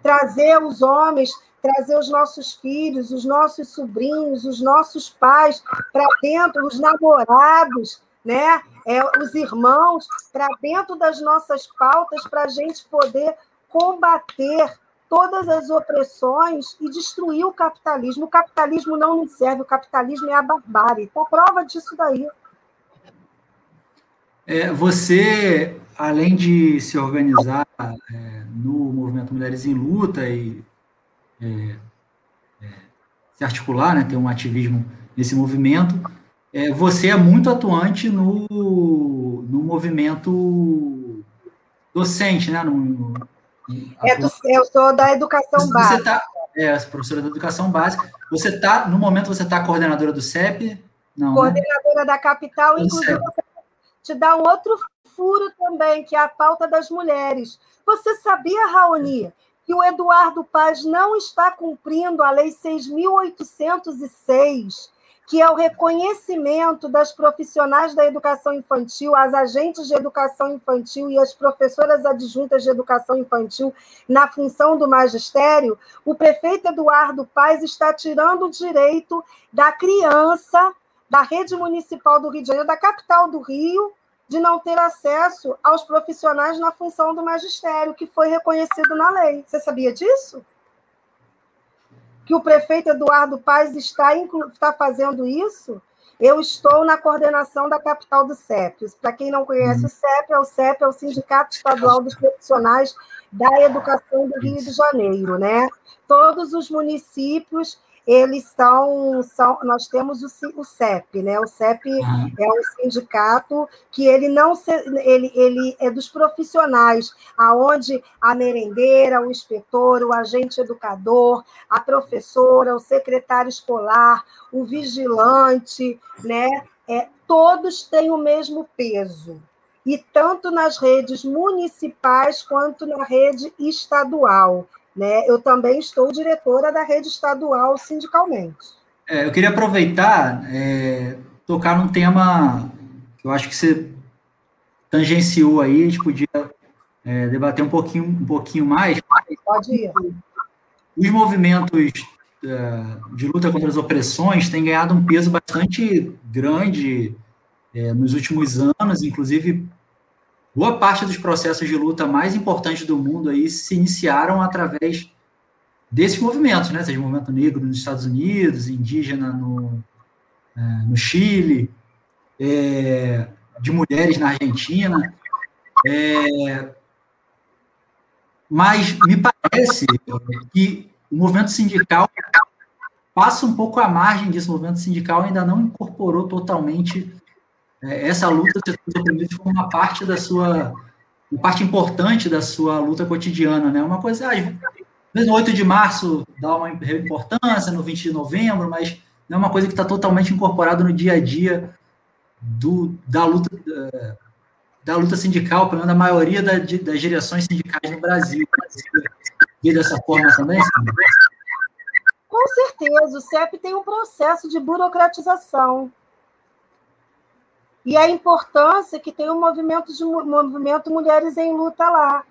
Trazer os homens, trazer os nossos filhos, os nossos sobrinhos, os nossos pais para dentro, os namorados, né? É, os irmãos, para dentro das nossas pautas, para a gente poder combater todas as opressões e destruir o capitalismo. O capitalismo não nos serve, o capitalismo é a barbárie. Está prova disso daí. É, você, além de se organizar é, no movimento Mulheres em Luta e é, é se articular, né, ter um ativismo nesse movimento, é, você é muito atuante no, no movimento docente, né, no, é do, eu sou da educação você básica. Tá, é, professora da educação básica. Você está, no momento, você está coordenadora do CEP? Não, né? coordenadora né? da capital, inclusive te dá um outro furo também, que é a pauta das mulheres. Você sabia, Raoni, que o Eduardo Paz não está cumprindo a Lei 6.806, que é o reconhecimento das profissionais da educação infantil, as agentes de educação infantil e as professoras adjuntas de educação infantil na função do magistério, o prefeito Eduardo Paes está tirando o direito da criança da rede municipal do Rio de Janeiro, da capital do Rio, de não ter acesso aos profissionais na função do magistério, que foi reconhecido na lei. Você sabia disso? Que o prefeito Eduardo Paz está, está fazendo isso, eu estou na coordenação da capital do CEP. Para quem não conhece o CEP, é o CEP é o Sindicato Estadual dos Profissionais da Educação do Rio de Janeiro, né? Todos os municípios eles são, são nós temos o, o CEP, né? O CEP uhum. é um sindicato que ele não se, ele, ele é dos profissionais, aonde a merendeira, o inspetor, o agente educador, a professora, o secretário escolar, o vigilante, né? É, todos têm o mesmo peso. E tanto nas redes municipais quanto na rede estadual. Né? Eu também estou diretora da rede estadual sindicalmente. É, eu queria aproveitar, é, tocar num tema que eu acho que você tangenciou aí, a gente podia é, debater um pouquinho, um pouquinho mais. Pode ir. Os movimentos é, de luta contra as opressões têm ganhado um peso bastante grande é, nos últimos anos, inclusive boa parte dos processos de luta mais importantes do mundo aí se iniciaram através desses movimentos, né? Seja o movimento negro nos Estados Unidos, indígena no, é, no Chile, é, de mulheres na Argentina. É, mas me parece que o movimento sindical passa um pouco à margem disso. O movimento sindical ainda não incorporou totalmente essa luta se como uma parte da sua, uma parte importante da sua luta cotidiana, né? Uma coisa, ah, no 8 de março dá uma importância, no 20 de novembro, mas não é uma coisa que está totalmente incorporada no dia a dia do, da luta da luta sindical, pelo menos da maioria da, das direções sindicais no Brasil. Vê dessa forma também? Com certeza, o CEP tem um processo de burocratização e a importância que tem o movimento de movimento Mulheres em Luta lá.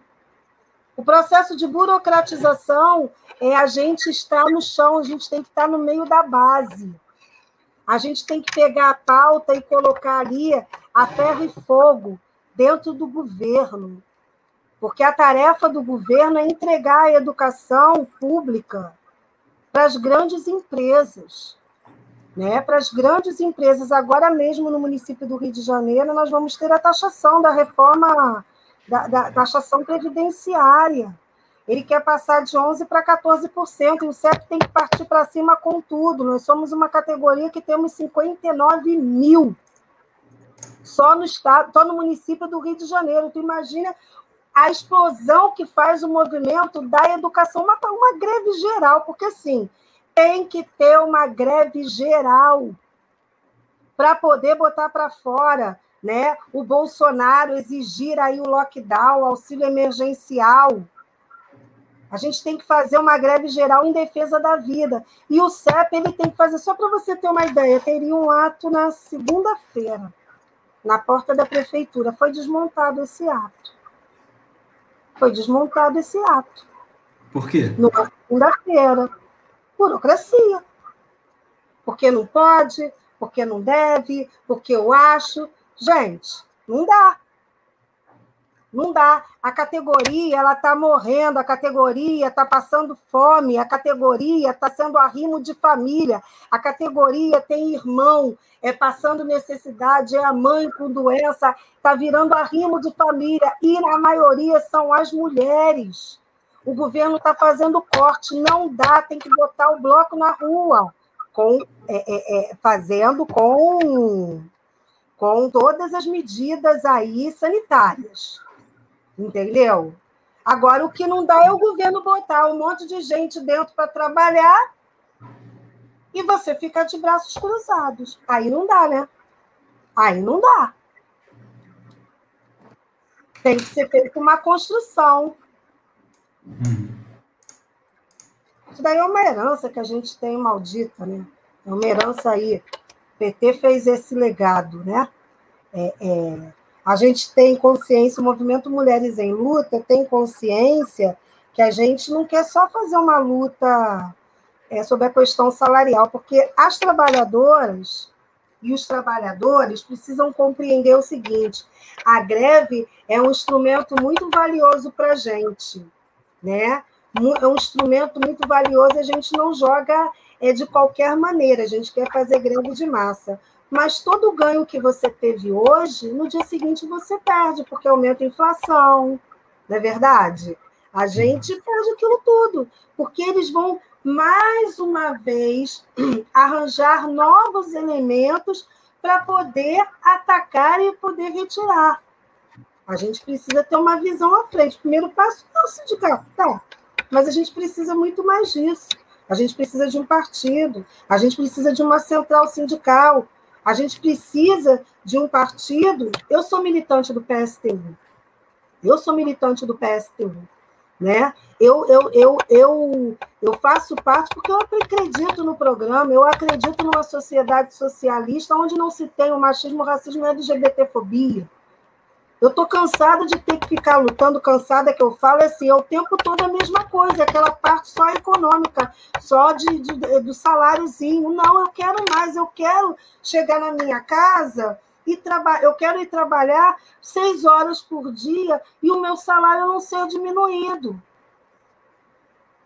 O processo de burocratização é a gente estar no chão, a gente tem que estar no meio da base. A gente tem que pegar a pauta e colocar ali a ferro e fogo dentro do governo. Porque a tarefa do governo é entregar a educação pública para as grandes empresas. Né? Para as grandes empresas, agora mesmo no município do Rio de Janeiro, nós vamos ter a taxação da reforma da, da taxação previdenciária. Ele quer passar de 11% para 14%, e o CEP tem que partir para cima com tudo. Nós somos uma categoria que temos 59 mil só no estado, só no município do Rio de Janeiro. Tu imagina a explosão que faz o movimento da educação, uma, uma greve geral, porque assim, tem que ter uma greve geral para poder botar para fora né? O Bolsonaro exigir aí o lockdown, o auxílio emergencial. A gente tem que fazer uma greve geral em defesa da vida. E o CEP ele tem que fazer, só para você ter uma ideia, teria um ato na segunda-feira, na porta da prefeitura. Foi desmontado esse ato. Foi desmontado esse ato. Por quê? Na segunda-feira. Burocracia. Porque não pode, porque não deve, porque eu acho. Gente, não dá. Não dá. A categoria ela está morrendo, a categoria está passando fome, a categoria está sendo arrimo de família, a categoria tem irmão é passando necessidade, é a mãe com doença, está virando arrimo de família, e a maioria são as mulheres. O governo está fazendo corte, não dá, tem que botar o bloco na rua, com, é, é, é, fazendo com com todas as medidas aí sanitárias. Entendeu? Agora, o que não dá é o governo botar um monte de gente dentro para trabalhar e você ficar de braços cruzados. Aí não dá, né? Aí não dá. Tem que ser feita uma construção. Isso daí é uma herança que a gente tem maldita, né? É uma herança aí o PT fez esse legado, né? É, é, a gente tem consciência, o movimento Mulheres em Luta tem consciência que a gente não quer só fazer uma luta é, sobre a questão salarial, porque as trabalhadoras e os trabalhadores precisam compreender o seguinte: a greve é um instrumento muito valioso para a gente, né? É um instrumento muito valioso, a gente não joga é de qualquer maneira, a gente quer fazer greve de massa. Mas todo o ganho que você teve hoje, no dia seguinte você perde, porque aumenta a inflação, não é verdade? A gente perde aquilo tudo, porque eles vão, mais uma vez, arranjar novos elementos para poder atacar e poder retirar. A gente precisa ter uma visão à frente. O primeiro passo é o sindicato, tá? Mas a gente precisa muito mais disso. A gente precisa de um partido, a gente precisa de uma central sindical, a gente precisa de um partido. Eu sou militante do PSTU. Eu sou militante do PSTU. Né? Eu, eu, eu, eu, eu faço parte porque eu acredito no programa, eu acredito numa sociedade socialista onde não se tem o machismo, o racismo e a LGBTfobia. Eu estou cansada de ter que ficar lutando, cansada que eu falo assim, é o tempo todo a mesma coisa, aquela parte só econômica, só de, de, do saláriozinho. Não, eu quero mais, eu quero chegar na minha casa e trabalhar, eu quero ir trabalhar seis horas por dia e o meu salário não ser diminuído.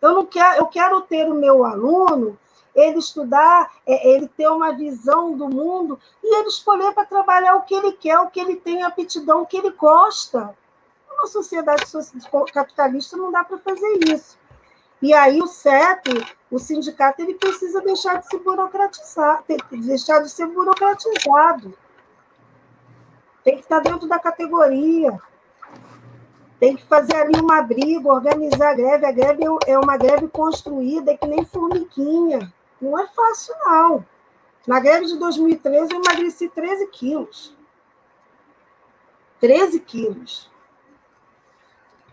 Eu não quero, eu quero ter o meu aluno ele estudar, é, ele ter uma visão do mundo e ele escolher para trabalhar o que ele quer, o que ele tem aptidão, o que ele gosta. Uma sociedade capitalista não dá para fazer isso. E aí o CEP, o sindicato, ele precisa deixar de se burocratizar, deixar de ser burocratizado. Tem que estar dentro da categoria. Tem que fazer ali uma briga, organizar a greve. A greve é uma greve construída, é que nem formiguinha. Não é fácil, não. Na greve de 2013, eu emagreci 13 quilos. 13 quilos.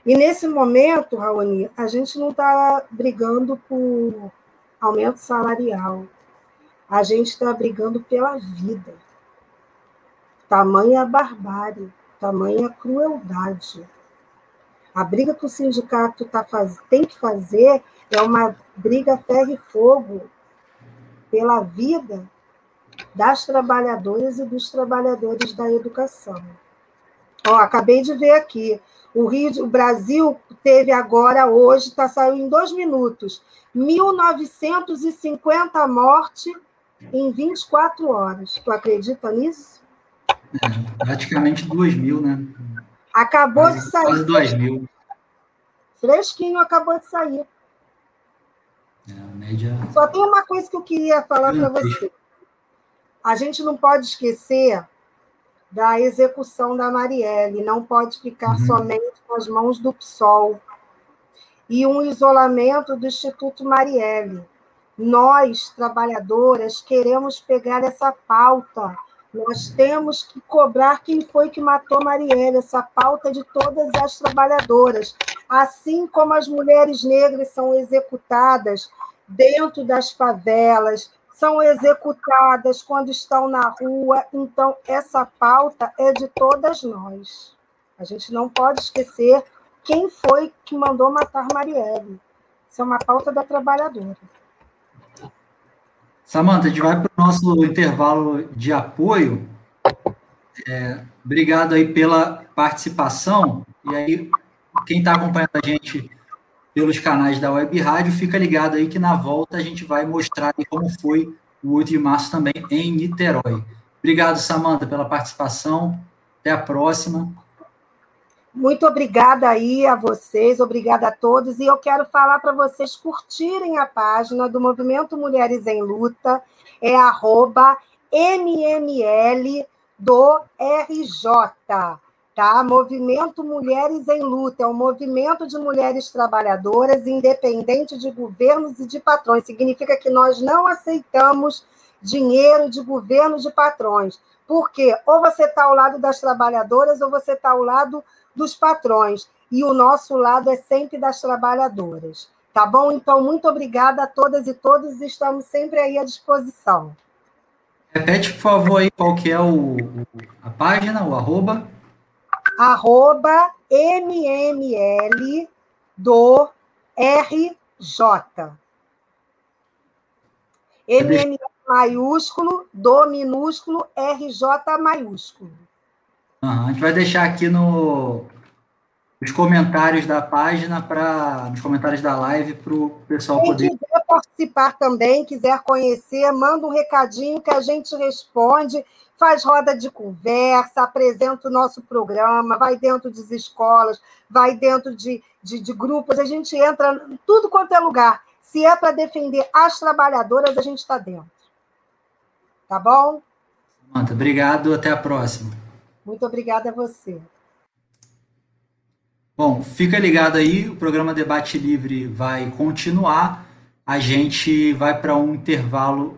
E nesse momento, Raoni, a gente não está brigando por aumento salarial. A gente está brigando pela vida. Tamanha barbárie, tamanha crueldade. A briga que o sindicato tá faz... tem que fazer é uma briga ferro e fogo pela vida das trabalhadoras e dos trabalhadores da educação. Ó, acabei de ver aqui. O Rio, o Brasil teve agora, hoje, está saindo em dois minutos, 1.950 mortes em 24 horas. Tu acredita nisso? É, praticamente 2 mil, né? Acabou quase, de sair. Quase 2 mil. Fresquinho acabou de sair. É. Só tem uma coisa que eu queria falar para você. A gente não pode esquecer da execução da Marielle, não pode ficar uhum. somente nas mãos do PSOL. E um isolamento do Instituto Marielle. Nós, trabalhadoras, queremos pegar essa pauta. Nós temos que cobrar quem foi que matou Marielle, essa pauta de todas as trabalhadoras. Assim como as mulheres negras são executadas dentro das favelas, são executadas quando estão na rua. Então, essa pauta é de todas nós. A gente não pode esquecer quem foi que mandou matar Marielle. Isso é uma pauta da trabalhadora. Samanta, a gente vai para o nosso intervalo de apoio. É, obrigado aí pela participação. E aí, quem está acompanhando a gente pelos canais da Web Rádio, fica ligado aí que na volta a gente vai mostrar como foi o 8 de março também em Niterói. Obrigado, Samanta, pela participação. Até a próxima. Muito obrigada aí a vocês, obrigada a todos. E eu quero falar para vocês curtirem a página do Movimento Mulheres em Luta, é arroba MML do RJ tá? Movimento Mulheres em Luta é um movimento de mulheres trabalhadoras independente de governos e de patrões. Significa que nós não aceitamos dinheiro de governos de patrões. Porque ou você está ao lado das trabalhadoras ou você está ao lado dos patrões. E o nosso lado é sempre das trabalhadoras. Tá bom? Então, muito obrigada a todas e todos. Estamos sempre aí à disposição. Repete, por favor, aí qual que é o, a página, o arroba arroba MML do RJ. MML maiúsculo, do minúsculo, RJ maiúsculo. Uhum, a gente vai deixar aqui no, nos comentários da página, para nos comentários da live, para o pessoal Quem poder. Quiser participar também, quiser conhecer, manda um recadinho que a gente responde faz roda de conversa, apresenta o nosso programa, vai dentro das escolas, vai dentro de, de, de grupos, a gente entra em tudo quanto é lugar. Se é para defender as trabalhadoras, a gente está dentro. Tá bom? Samanta, obrigado, até a próxima. Muito obrigada a você. Bom, fica ligado aí, o programa Debate Livre vai continuar. A gente vai para um intervalo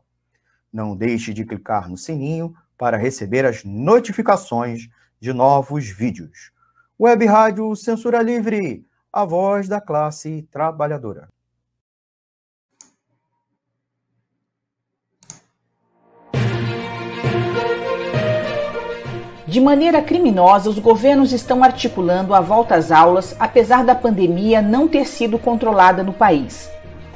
Não deixe de clicar no sininho para receber as notificações de novos vídeos. Web Rádio Censura Livre, a voz da classe trabalhadora. De maneira criminosa, os governos estão articulando a volta às aulas, apesar da pandemia não ter sido controlada no país.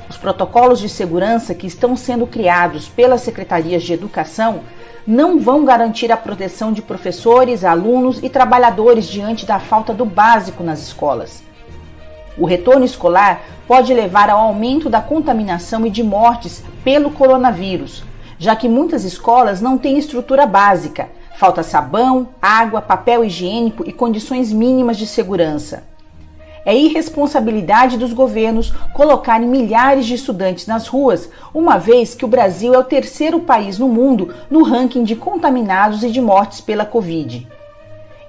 Os protocolos de segurança que estão sendo criados pelas secretarias de educação não vão garantir a proteção de professores, alunos e trabalhadores diante da falta do básico nas escolas. O retorno escolar pode levar ao aumento da contaminação e de mortes pelo coronavírus, já que muitas escolas não têm estrutura básica Falta sabão, água, papel higiênico e condições mínimas de segurança. É irresponsabilidade dos governos colocarem milhares de estudantes nas ruas, uma vez que o Brasil é o terceiro país no mundo no ranking de contaminados e de mortes pela Covid.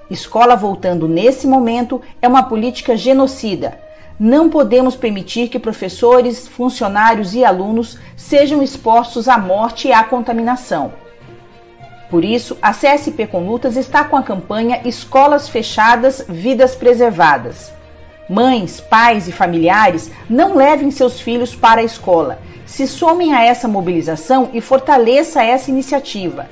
Escola voltando nesse momento é uma política genocida. Não podemos permitir que professores, funcionários e alunos sejam expostos à morte e à contaminação. Por isso, a CSP com Lutas está com a campanha Escolas Fechadas, Vidas Preservadas. Mães, pais e familiares não levem seus filhos para a escola. Se somem a essa mobilização e fortaleça essa iniciativa.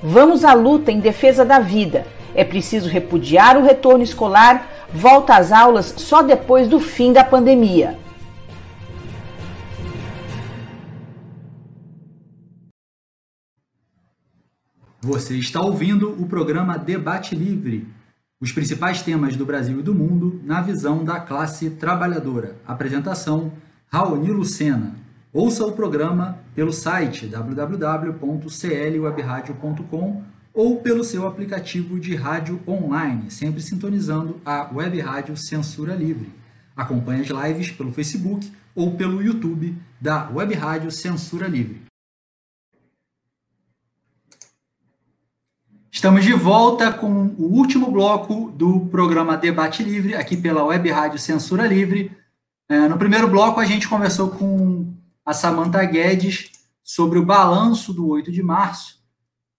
Vamos à luta em defesa da vida. É preciso repudiar o retorno escolar, volta às aulas só depois do fim da pandemia. Você está ouvindo o programa Debate Livre, os principais temas do Brasil e do mundo na visão da classe trabalhadora. Apresentação: Raoni Lucena. Ouça o programa pelo site www.clwebradio.com ou pelo seu aplicativo de rádio online, sempre sintonizando a Web Rádio Censura Livre. Acompanhe as lives pelo Facebook ou pelo YouTube da Web Rádio Censura Livre. Estamos de volta com o último bloco do programa Debate Livre, aqui pela Web Rádio Censura Livre. É, no primeiro bloco, a gente conversou com a Samantha Guedes sobre o balanço do 8 de março.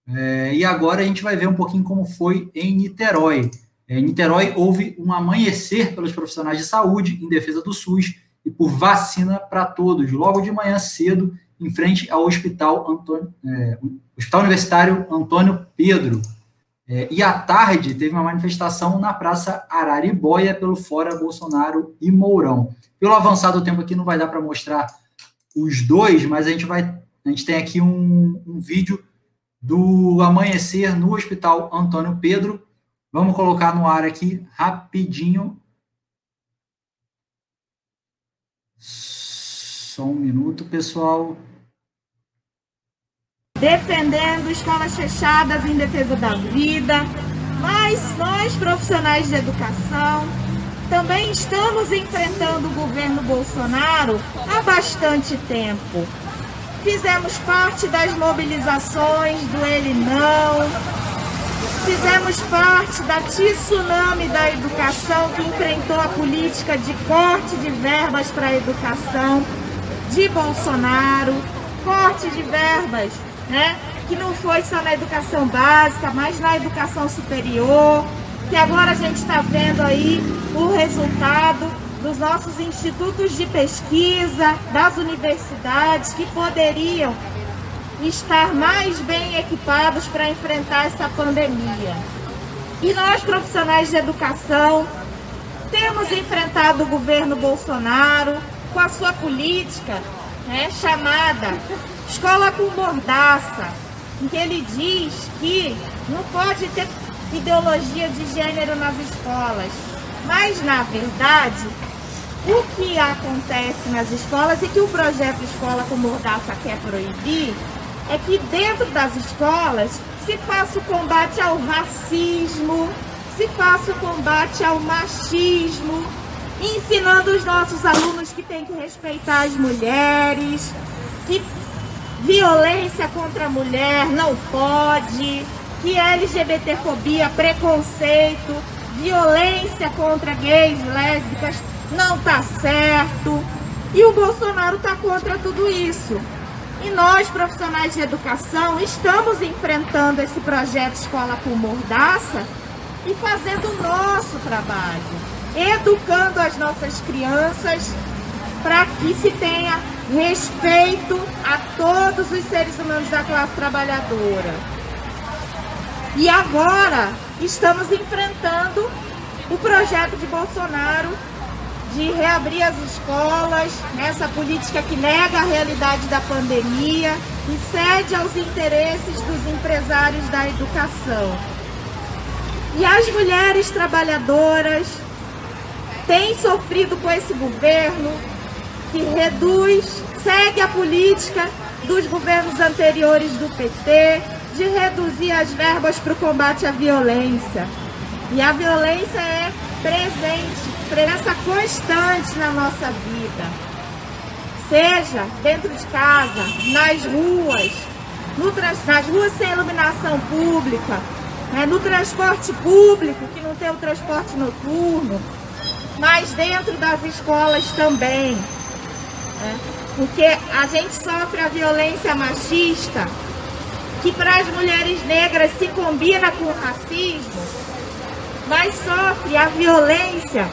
É, e agora a gente vai ver um pouquinho como foi em Niterói. É, em Niterói houve um amanhecer pelos profissionais de saúde em defesa do SUS e por vacina para todos, logo de manhã cedo, em frente ao Hospital, Antônio, é, Hospital Universitário Antônio Pedro. É, e à tarde teve uma manifestação na Praça Araribóia pelo Fora Bolsonaro e Mourão. Pelo avançado tempo aqui não vai dar para mostrar os dois, mas a gente vai, a gente tem aqui um, um vídeo do amanhecer no Hospital Antônio Pedro. Vamos colocar no ar aqui rapidinho. Só um minuto, pessoal. Defendendo escolas fechadas em defesa da vida, mas nós, profissionais de educação, também estamos enfrentando o governo Bolsonaro há bastante tempo. Fizemos parte das mobilizações do Ele Não, fizemos parte da tsunami da educação que enfrentou a política de corte de verbas para a educação de Bolsonaro, corte de verbas né? Que não foi só na educação básica, mas na educação superior, que agora a gente está vendo aí o resultado dos nossos institutos de pesquisa, das universidades, que poderiam estar mais bem equipados para enfrentar essa pandemia. E nós, profissionais de educação, temos enfrentado o governo Bolsonaro com a sua política né, chamada Escola com Mordaça, em que ele diz que não pode ter ideologia de gênero nas escolas. Mas, na verdade, o que acontece nas escolas e que o projeto Escola com Mordaça quer proibir é que dentro das escolas se faça o combate ao racismo, se faça o combate ao machismo, ensinando os nossos alunos que tem que respeitar as mulheres, que violência contra a mulher não pode, que LGBTfobia, preconceito, violência contra gays, lésbicas não tá certo. E o Bolsonaro tá contra tudo isso. E nós, profissionais de educação, estamos enfrentando esse projeto Escola com Mordaça e fazendo o nosso trabalho, educando as nossas crianças para que se tenha respeito a todos os seres humanos da classe trabalhadora. E agora estamos enfrentando o projeto de Bolsonaro de reabrir as escolas, essa política que nega a realidade da pandemia e cede aos interesses dos empresários da educação. E as mulheres trabalhadoras têm sofrido com esse governo que reduz, segue a política dos governos anteriores do PT de reduzir as verbas para o combate à violência. E a violência é presente, presença constante na nossa vida. Seja dentro de casa, nas ruas, no, nas ruas sem iluminação pública, né, no transporte público, que não tem o transporte noturno, mas dentro das escolas também. Né, porque a gente sofre a violência machista, que para as mulheres negras se combina com o racismo, mas sofre a violência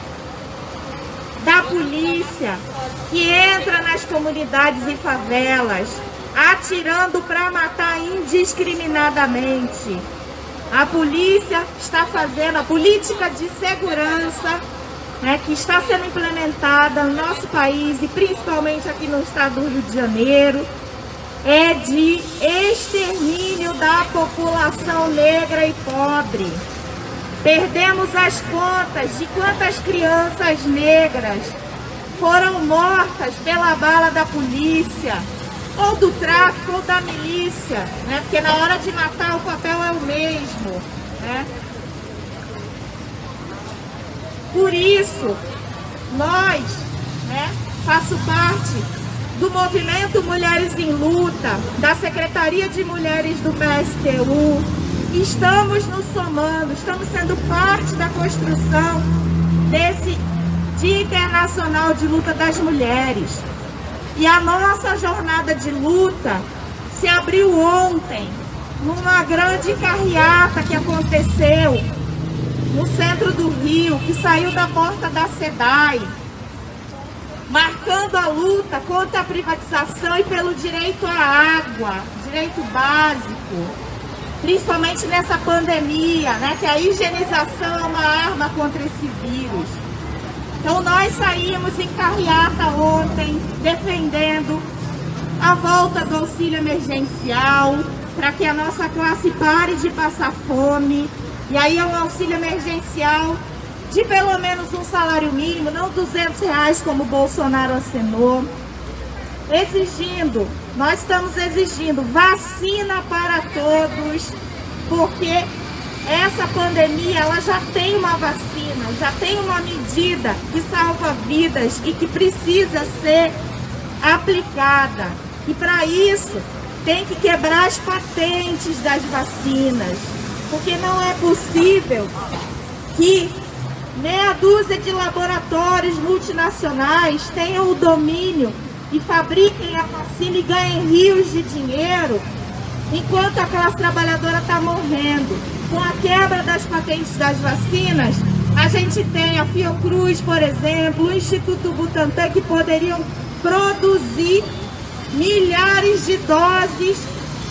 da polícia que entra nas comunidades e favelas, atirando para matar indiscriminadamente. A polícia está fazendo a política de segurança né, que está sendo implementada no nosso país e principalmente aqui no estado do Rio de Janeiro é de extermínio da população negra e pobre. Perdemos as contas de quantas crianças negras foram mortas pela bala da polícia, ou do tráfico, ou da milícia, né? Porque na hora de matar o papel é o mesmo, né? Por isso, nós, né, faço parte do movimento Mulheres em Luta, da Secretaria de Mulheres do PSTU, estamos nos somando, estamos sendo parte da construção desse Dia Internacional de Luta das Mulheres. E a nossa jornada de luta se abriu ontem, numa grande carreata que aconteceu no centro do Rio, que saiu da porta da SEDAI, marcando a luta contra a privatização e pelo direito à água, direito básico principalmente nessa pandemia, né, que a higienização é uma arma contra esse vírus. Então nós saímos em carreata ontem defendendo a volta do auxílio emergencial para que a nossa classe pare de passar fome. E aí é um auxílio emergencial de pelo menos um salário mínimo, não 200 reais como o Bolsonaro assinou. Exigindo nós estamos exigindo vacina para todos, porque essa pandemia ela já tem uma vacina, já tem uma medida que salva vidas e que precisa ser aplicada. E para isso tem que quebrar as patentes das vacinas, porque não é possível que meia dúzia de laboratórios multinacionais tenham o domínio e fabriquem a vacina e ganhem rios de dinheiro, enquanto a classe trabalhadora está morrendo. Com a quebra das patentes das vacinas, a gente tem a Fiocruz, por exemplo, o Instituto Butantan, que poderiam produzir milhares de doses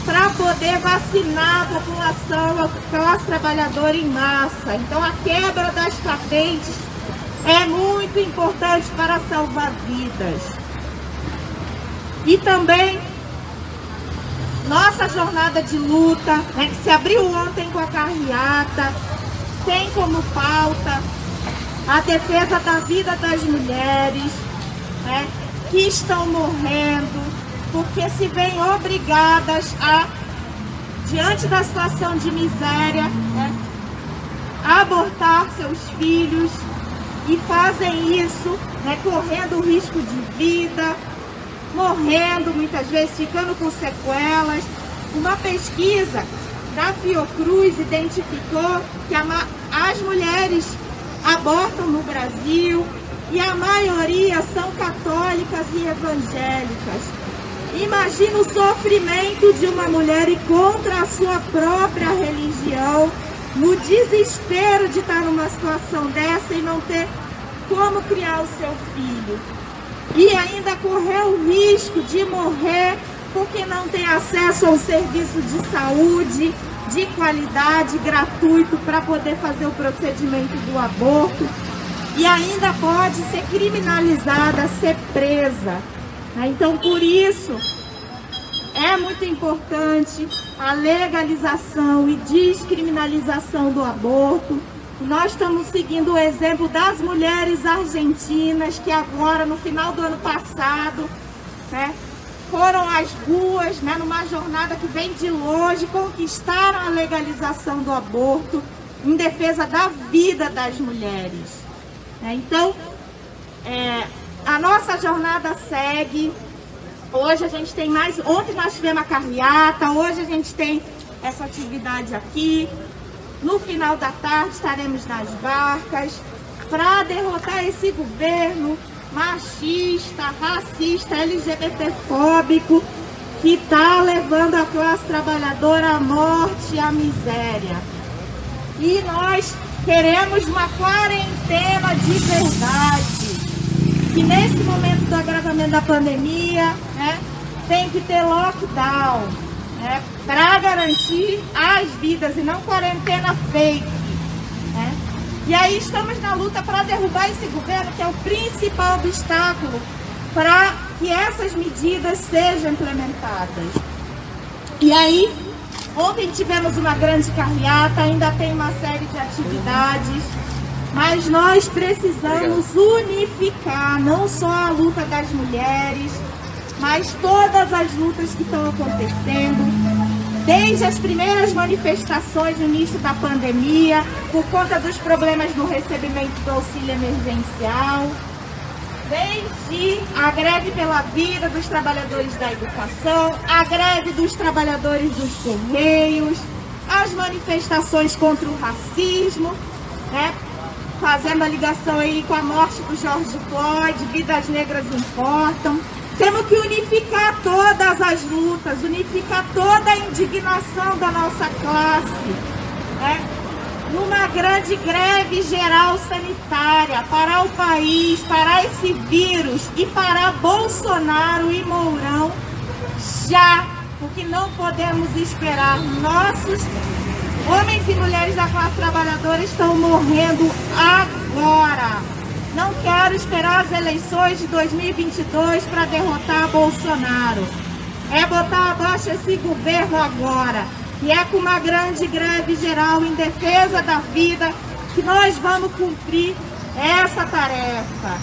para poder vacinar a população, a classe trabalhadora em massa. Então, a quebra das patentes é muito importante para salvar vidas. E também nossa jornada de luta, né, que se abriu ontem com a carreata, tem como pauta a defesa da vida das mulheres né, que estão morrendo, porque se veem obrigadas a, diante da situação de miséria, né, abortar seus filhos e fazem isso né, correndo risco de vida, morrendo muitas vezes, ficando com sequelas. Uma pesquisa da Fiocruz identificou que as mulheres abortam no Brasil e a maioria são católicas e evangélicas. Imagina o sofrimento de uma mulher e contra a sua própria religião, no desespero de estar numa situação dessa e não ter como criar o seu filho. E ainda correr o risco de morrer porque não tem acesso a um serviço de saúde de qualidade, gratuito, para poder fazer o procedimento do aborto. E ainda pode ser criminalizada, ser presa. Né? Então, por isso, é muito importante a legalização e descriminalização do aborto. Nós estamos seguindo o exemplo das mulheres argentinas que agora, no final do ano passado, né, foram às ruas, né, numa jornada que vem de longe, conquistaram a legalização do aborto em defesa da vida das mulheres. É, então, é, a nossa jornada segue. Hoje a gente tem mais. Ontem nós tivemos a carreata, hoje a gente tem essa atividade aqui. No final da tarde estaremos nas barcas para derrotar esse governo machista, racista, LGBTfóbico, que está levando a classe trabalhadora à morte e à miséria. E nós queremos uma quarentena de verdade. Que nesse momento do agravamento da pandemia, né, tem que ter lockdown, né, para garantir as vidas e não quarentena fake. E aí estamos na luta para derrubar esse governo, que é o principal obstáculo para que essas medidas sejam implementadas. E aí, ontem tivemos uma grande carreata, ainda tem uma série de atividades, mas nós precisamos unificar não só a luta das mulheres, mas todas as lutas que estão acontecendo desde as primeiras manifestações no início da pandemia, por conta dos problemas no recebimento do auxílio emergencial, desde a greve pela vida dos trabalhadores da educação, a greve dos trabalhadores dos correios, as manifestações contra o racismo, né? Fazendo a ligação aí com a morte do George Floyd, vidas negras importam. Temos que unificar todas as lutas, unificar toda a indignação da nossa classe. Né? Numa grande greve geral sanitária, parar o país, parar esse vírus e parar Bolsonaro e Mourão já, porque não podemos esperar. Nossos homens e mulheres da classe trabalhadora estão morrendo agora. Não quero esperar as eleições de 2022 para derrotar Bolsonaro. É botar abaixo esse governo agora. E é com uma grande greve geral em defesa da vida que nós vamos cumprir essa tarefa.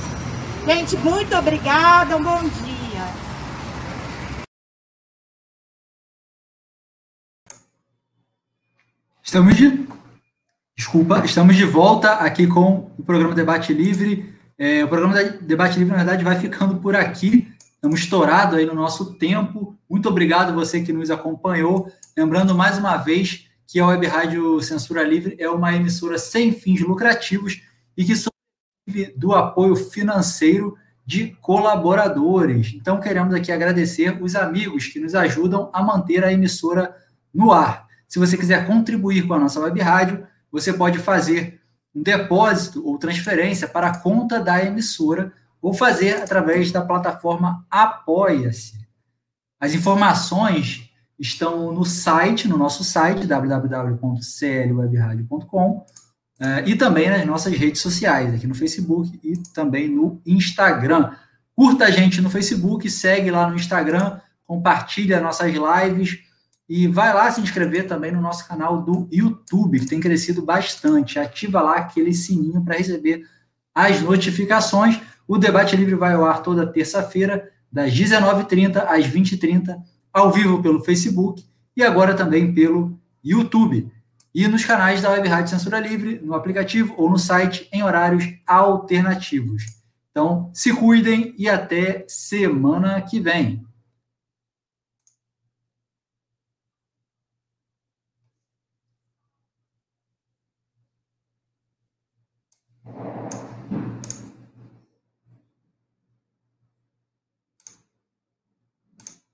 Gente, muito obrigada, um bom dia. Estamos de Desculpa, estamos de volta aqui com o programa Debate Livre. É, o programa Debate Livre, na verdade, vai ficando por aqui. Estamos estourados aí no nosso tempo. Muito obrigado você que nos acompanhou. Lembrando mais uma vez que a Web Rádio Censura Livre é uma emissora sem fins lucrativos e que sobrevive do apoio financeiro de colaboradores. Então, queremos aqui agradecer os amigos que nos ajudam a manter a emissora no ar. Se você quiser contribuir com a nossa web rádio, você pode fazer um depósito ou transferência para a conta da emissora ou fazer através da plataforma Apoia-se. As informações estão no site, no nosso site, www.clwebradio.com, eh, e também nas nossas redes sociais, aqui no Facebook e também no Instagram. Curta a gente no Facebook, segue lá no Instagram, compartilha nossas lives e vai lá se inscrever também no nosso canal do YouTube, que tem crescido bastante. Ativa lá aquele sininho para receber as notificações. O Debate Livre vai ao ar toda terça-feira, das 19h30 às 20h30, ao vivo pelo Facebook e agora também pelo YouTube. E nos canais da Web Rádio Censura Livre, no aplicativo ou no site, em horários alternativos. Então, se cuidem e até semana que vem.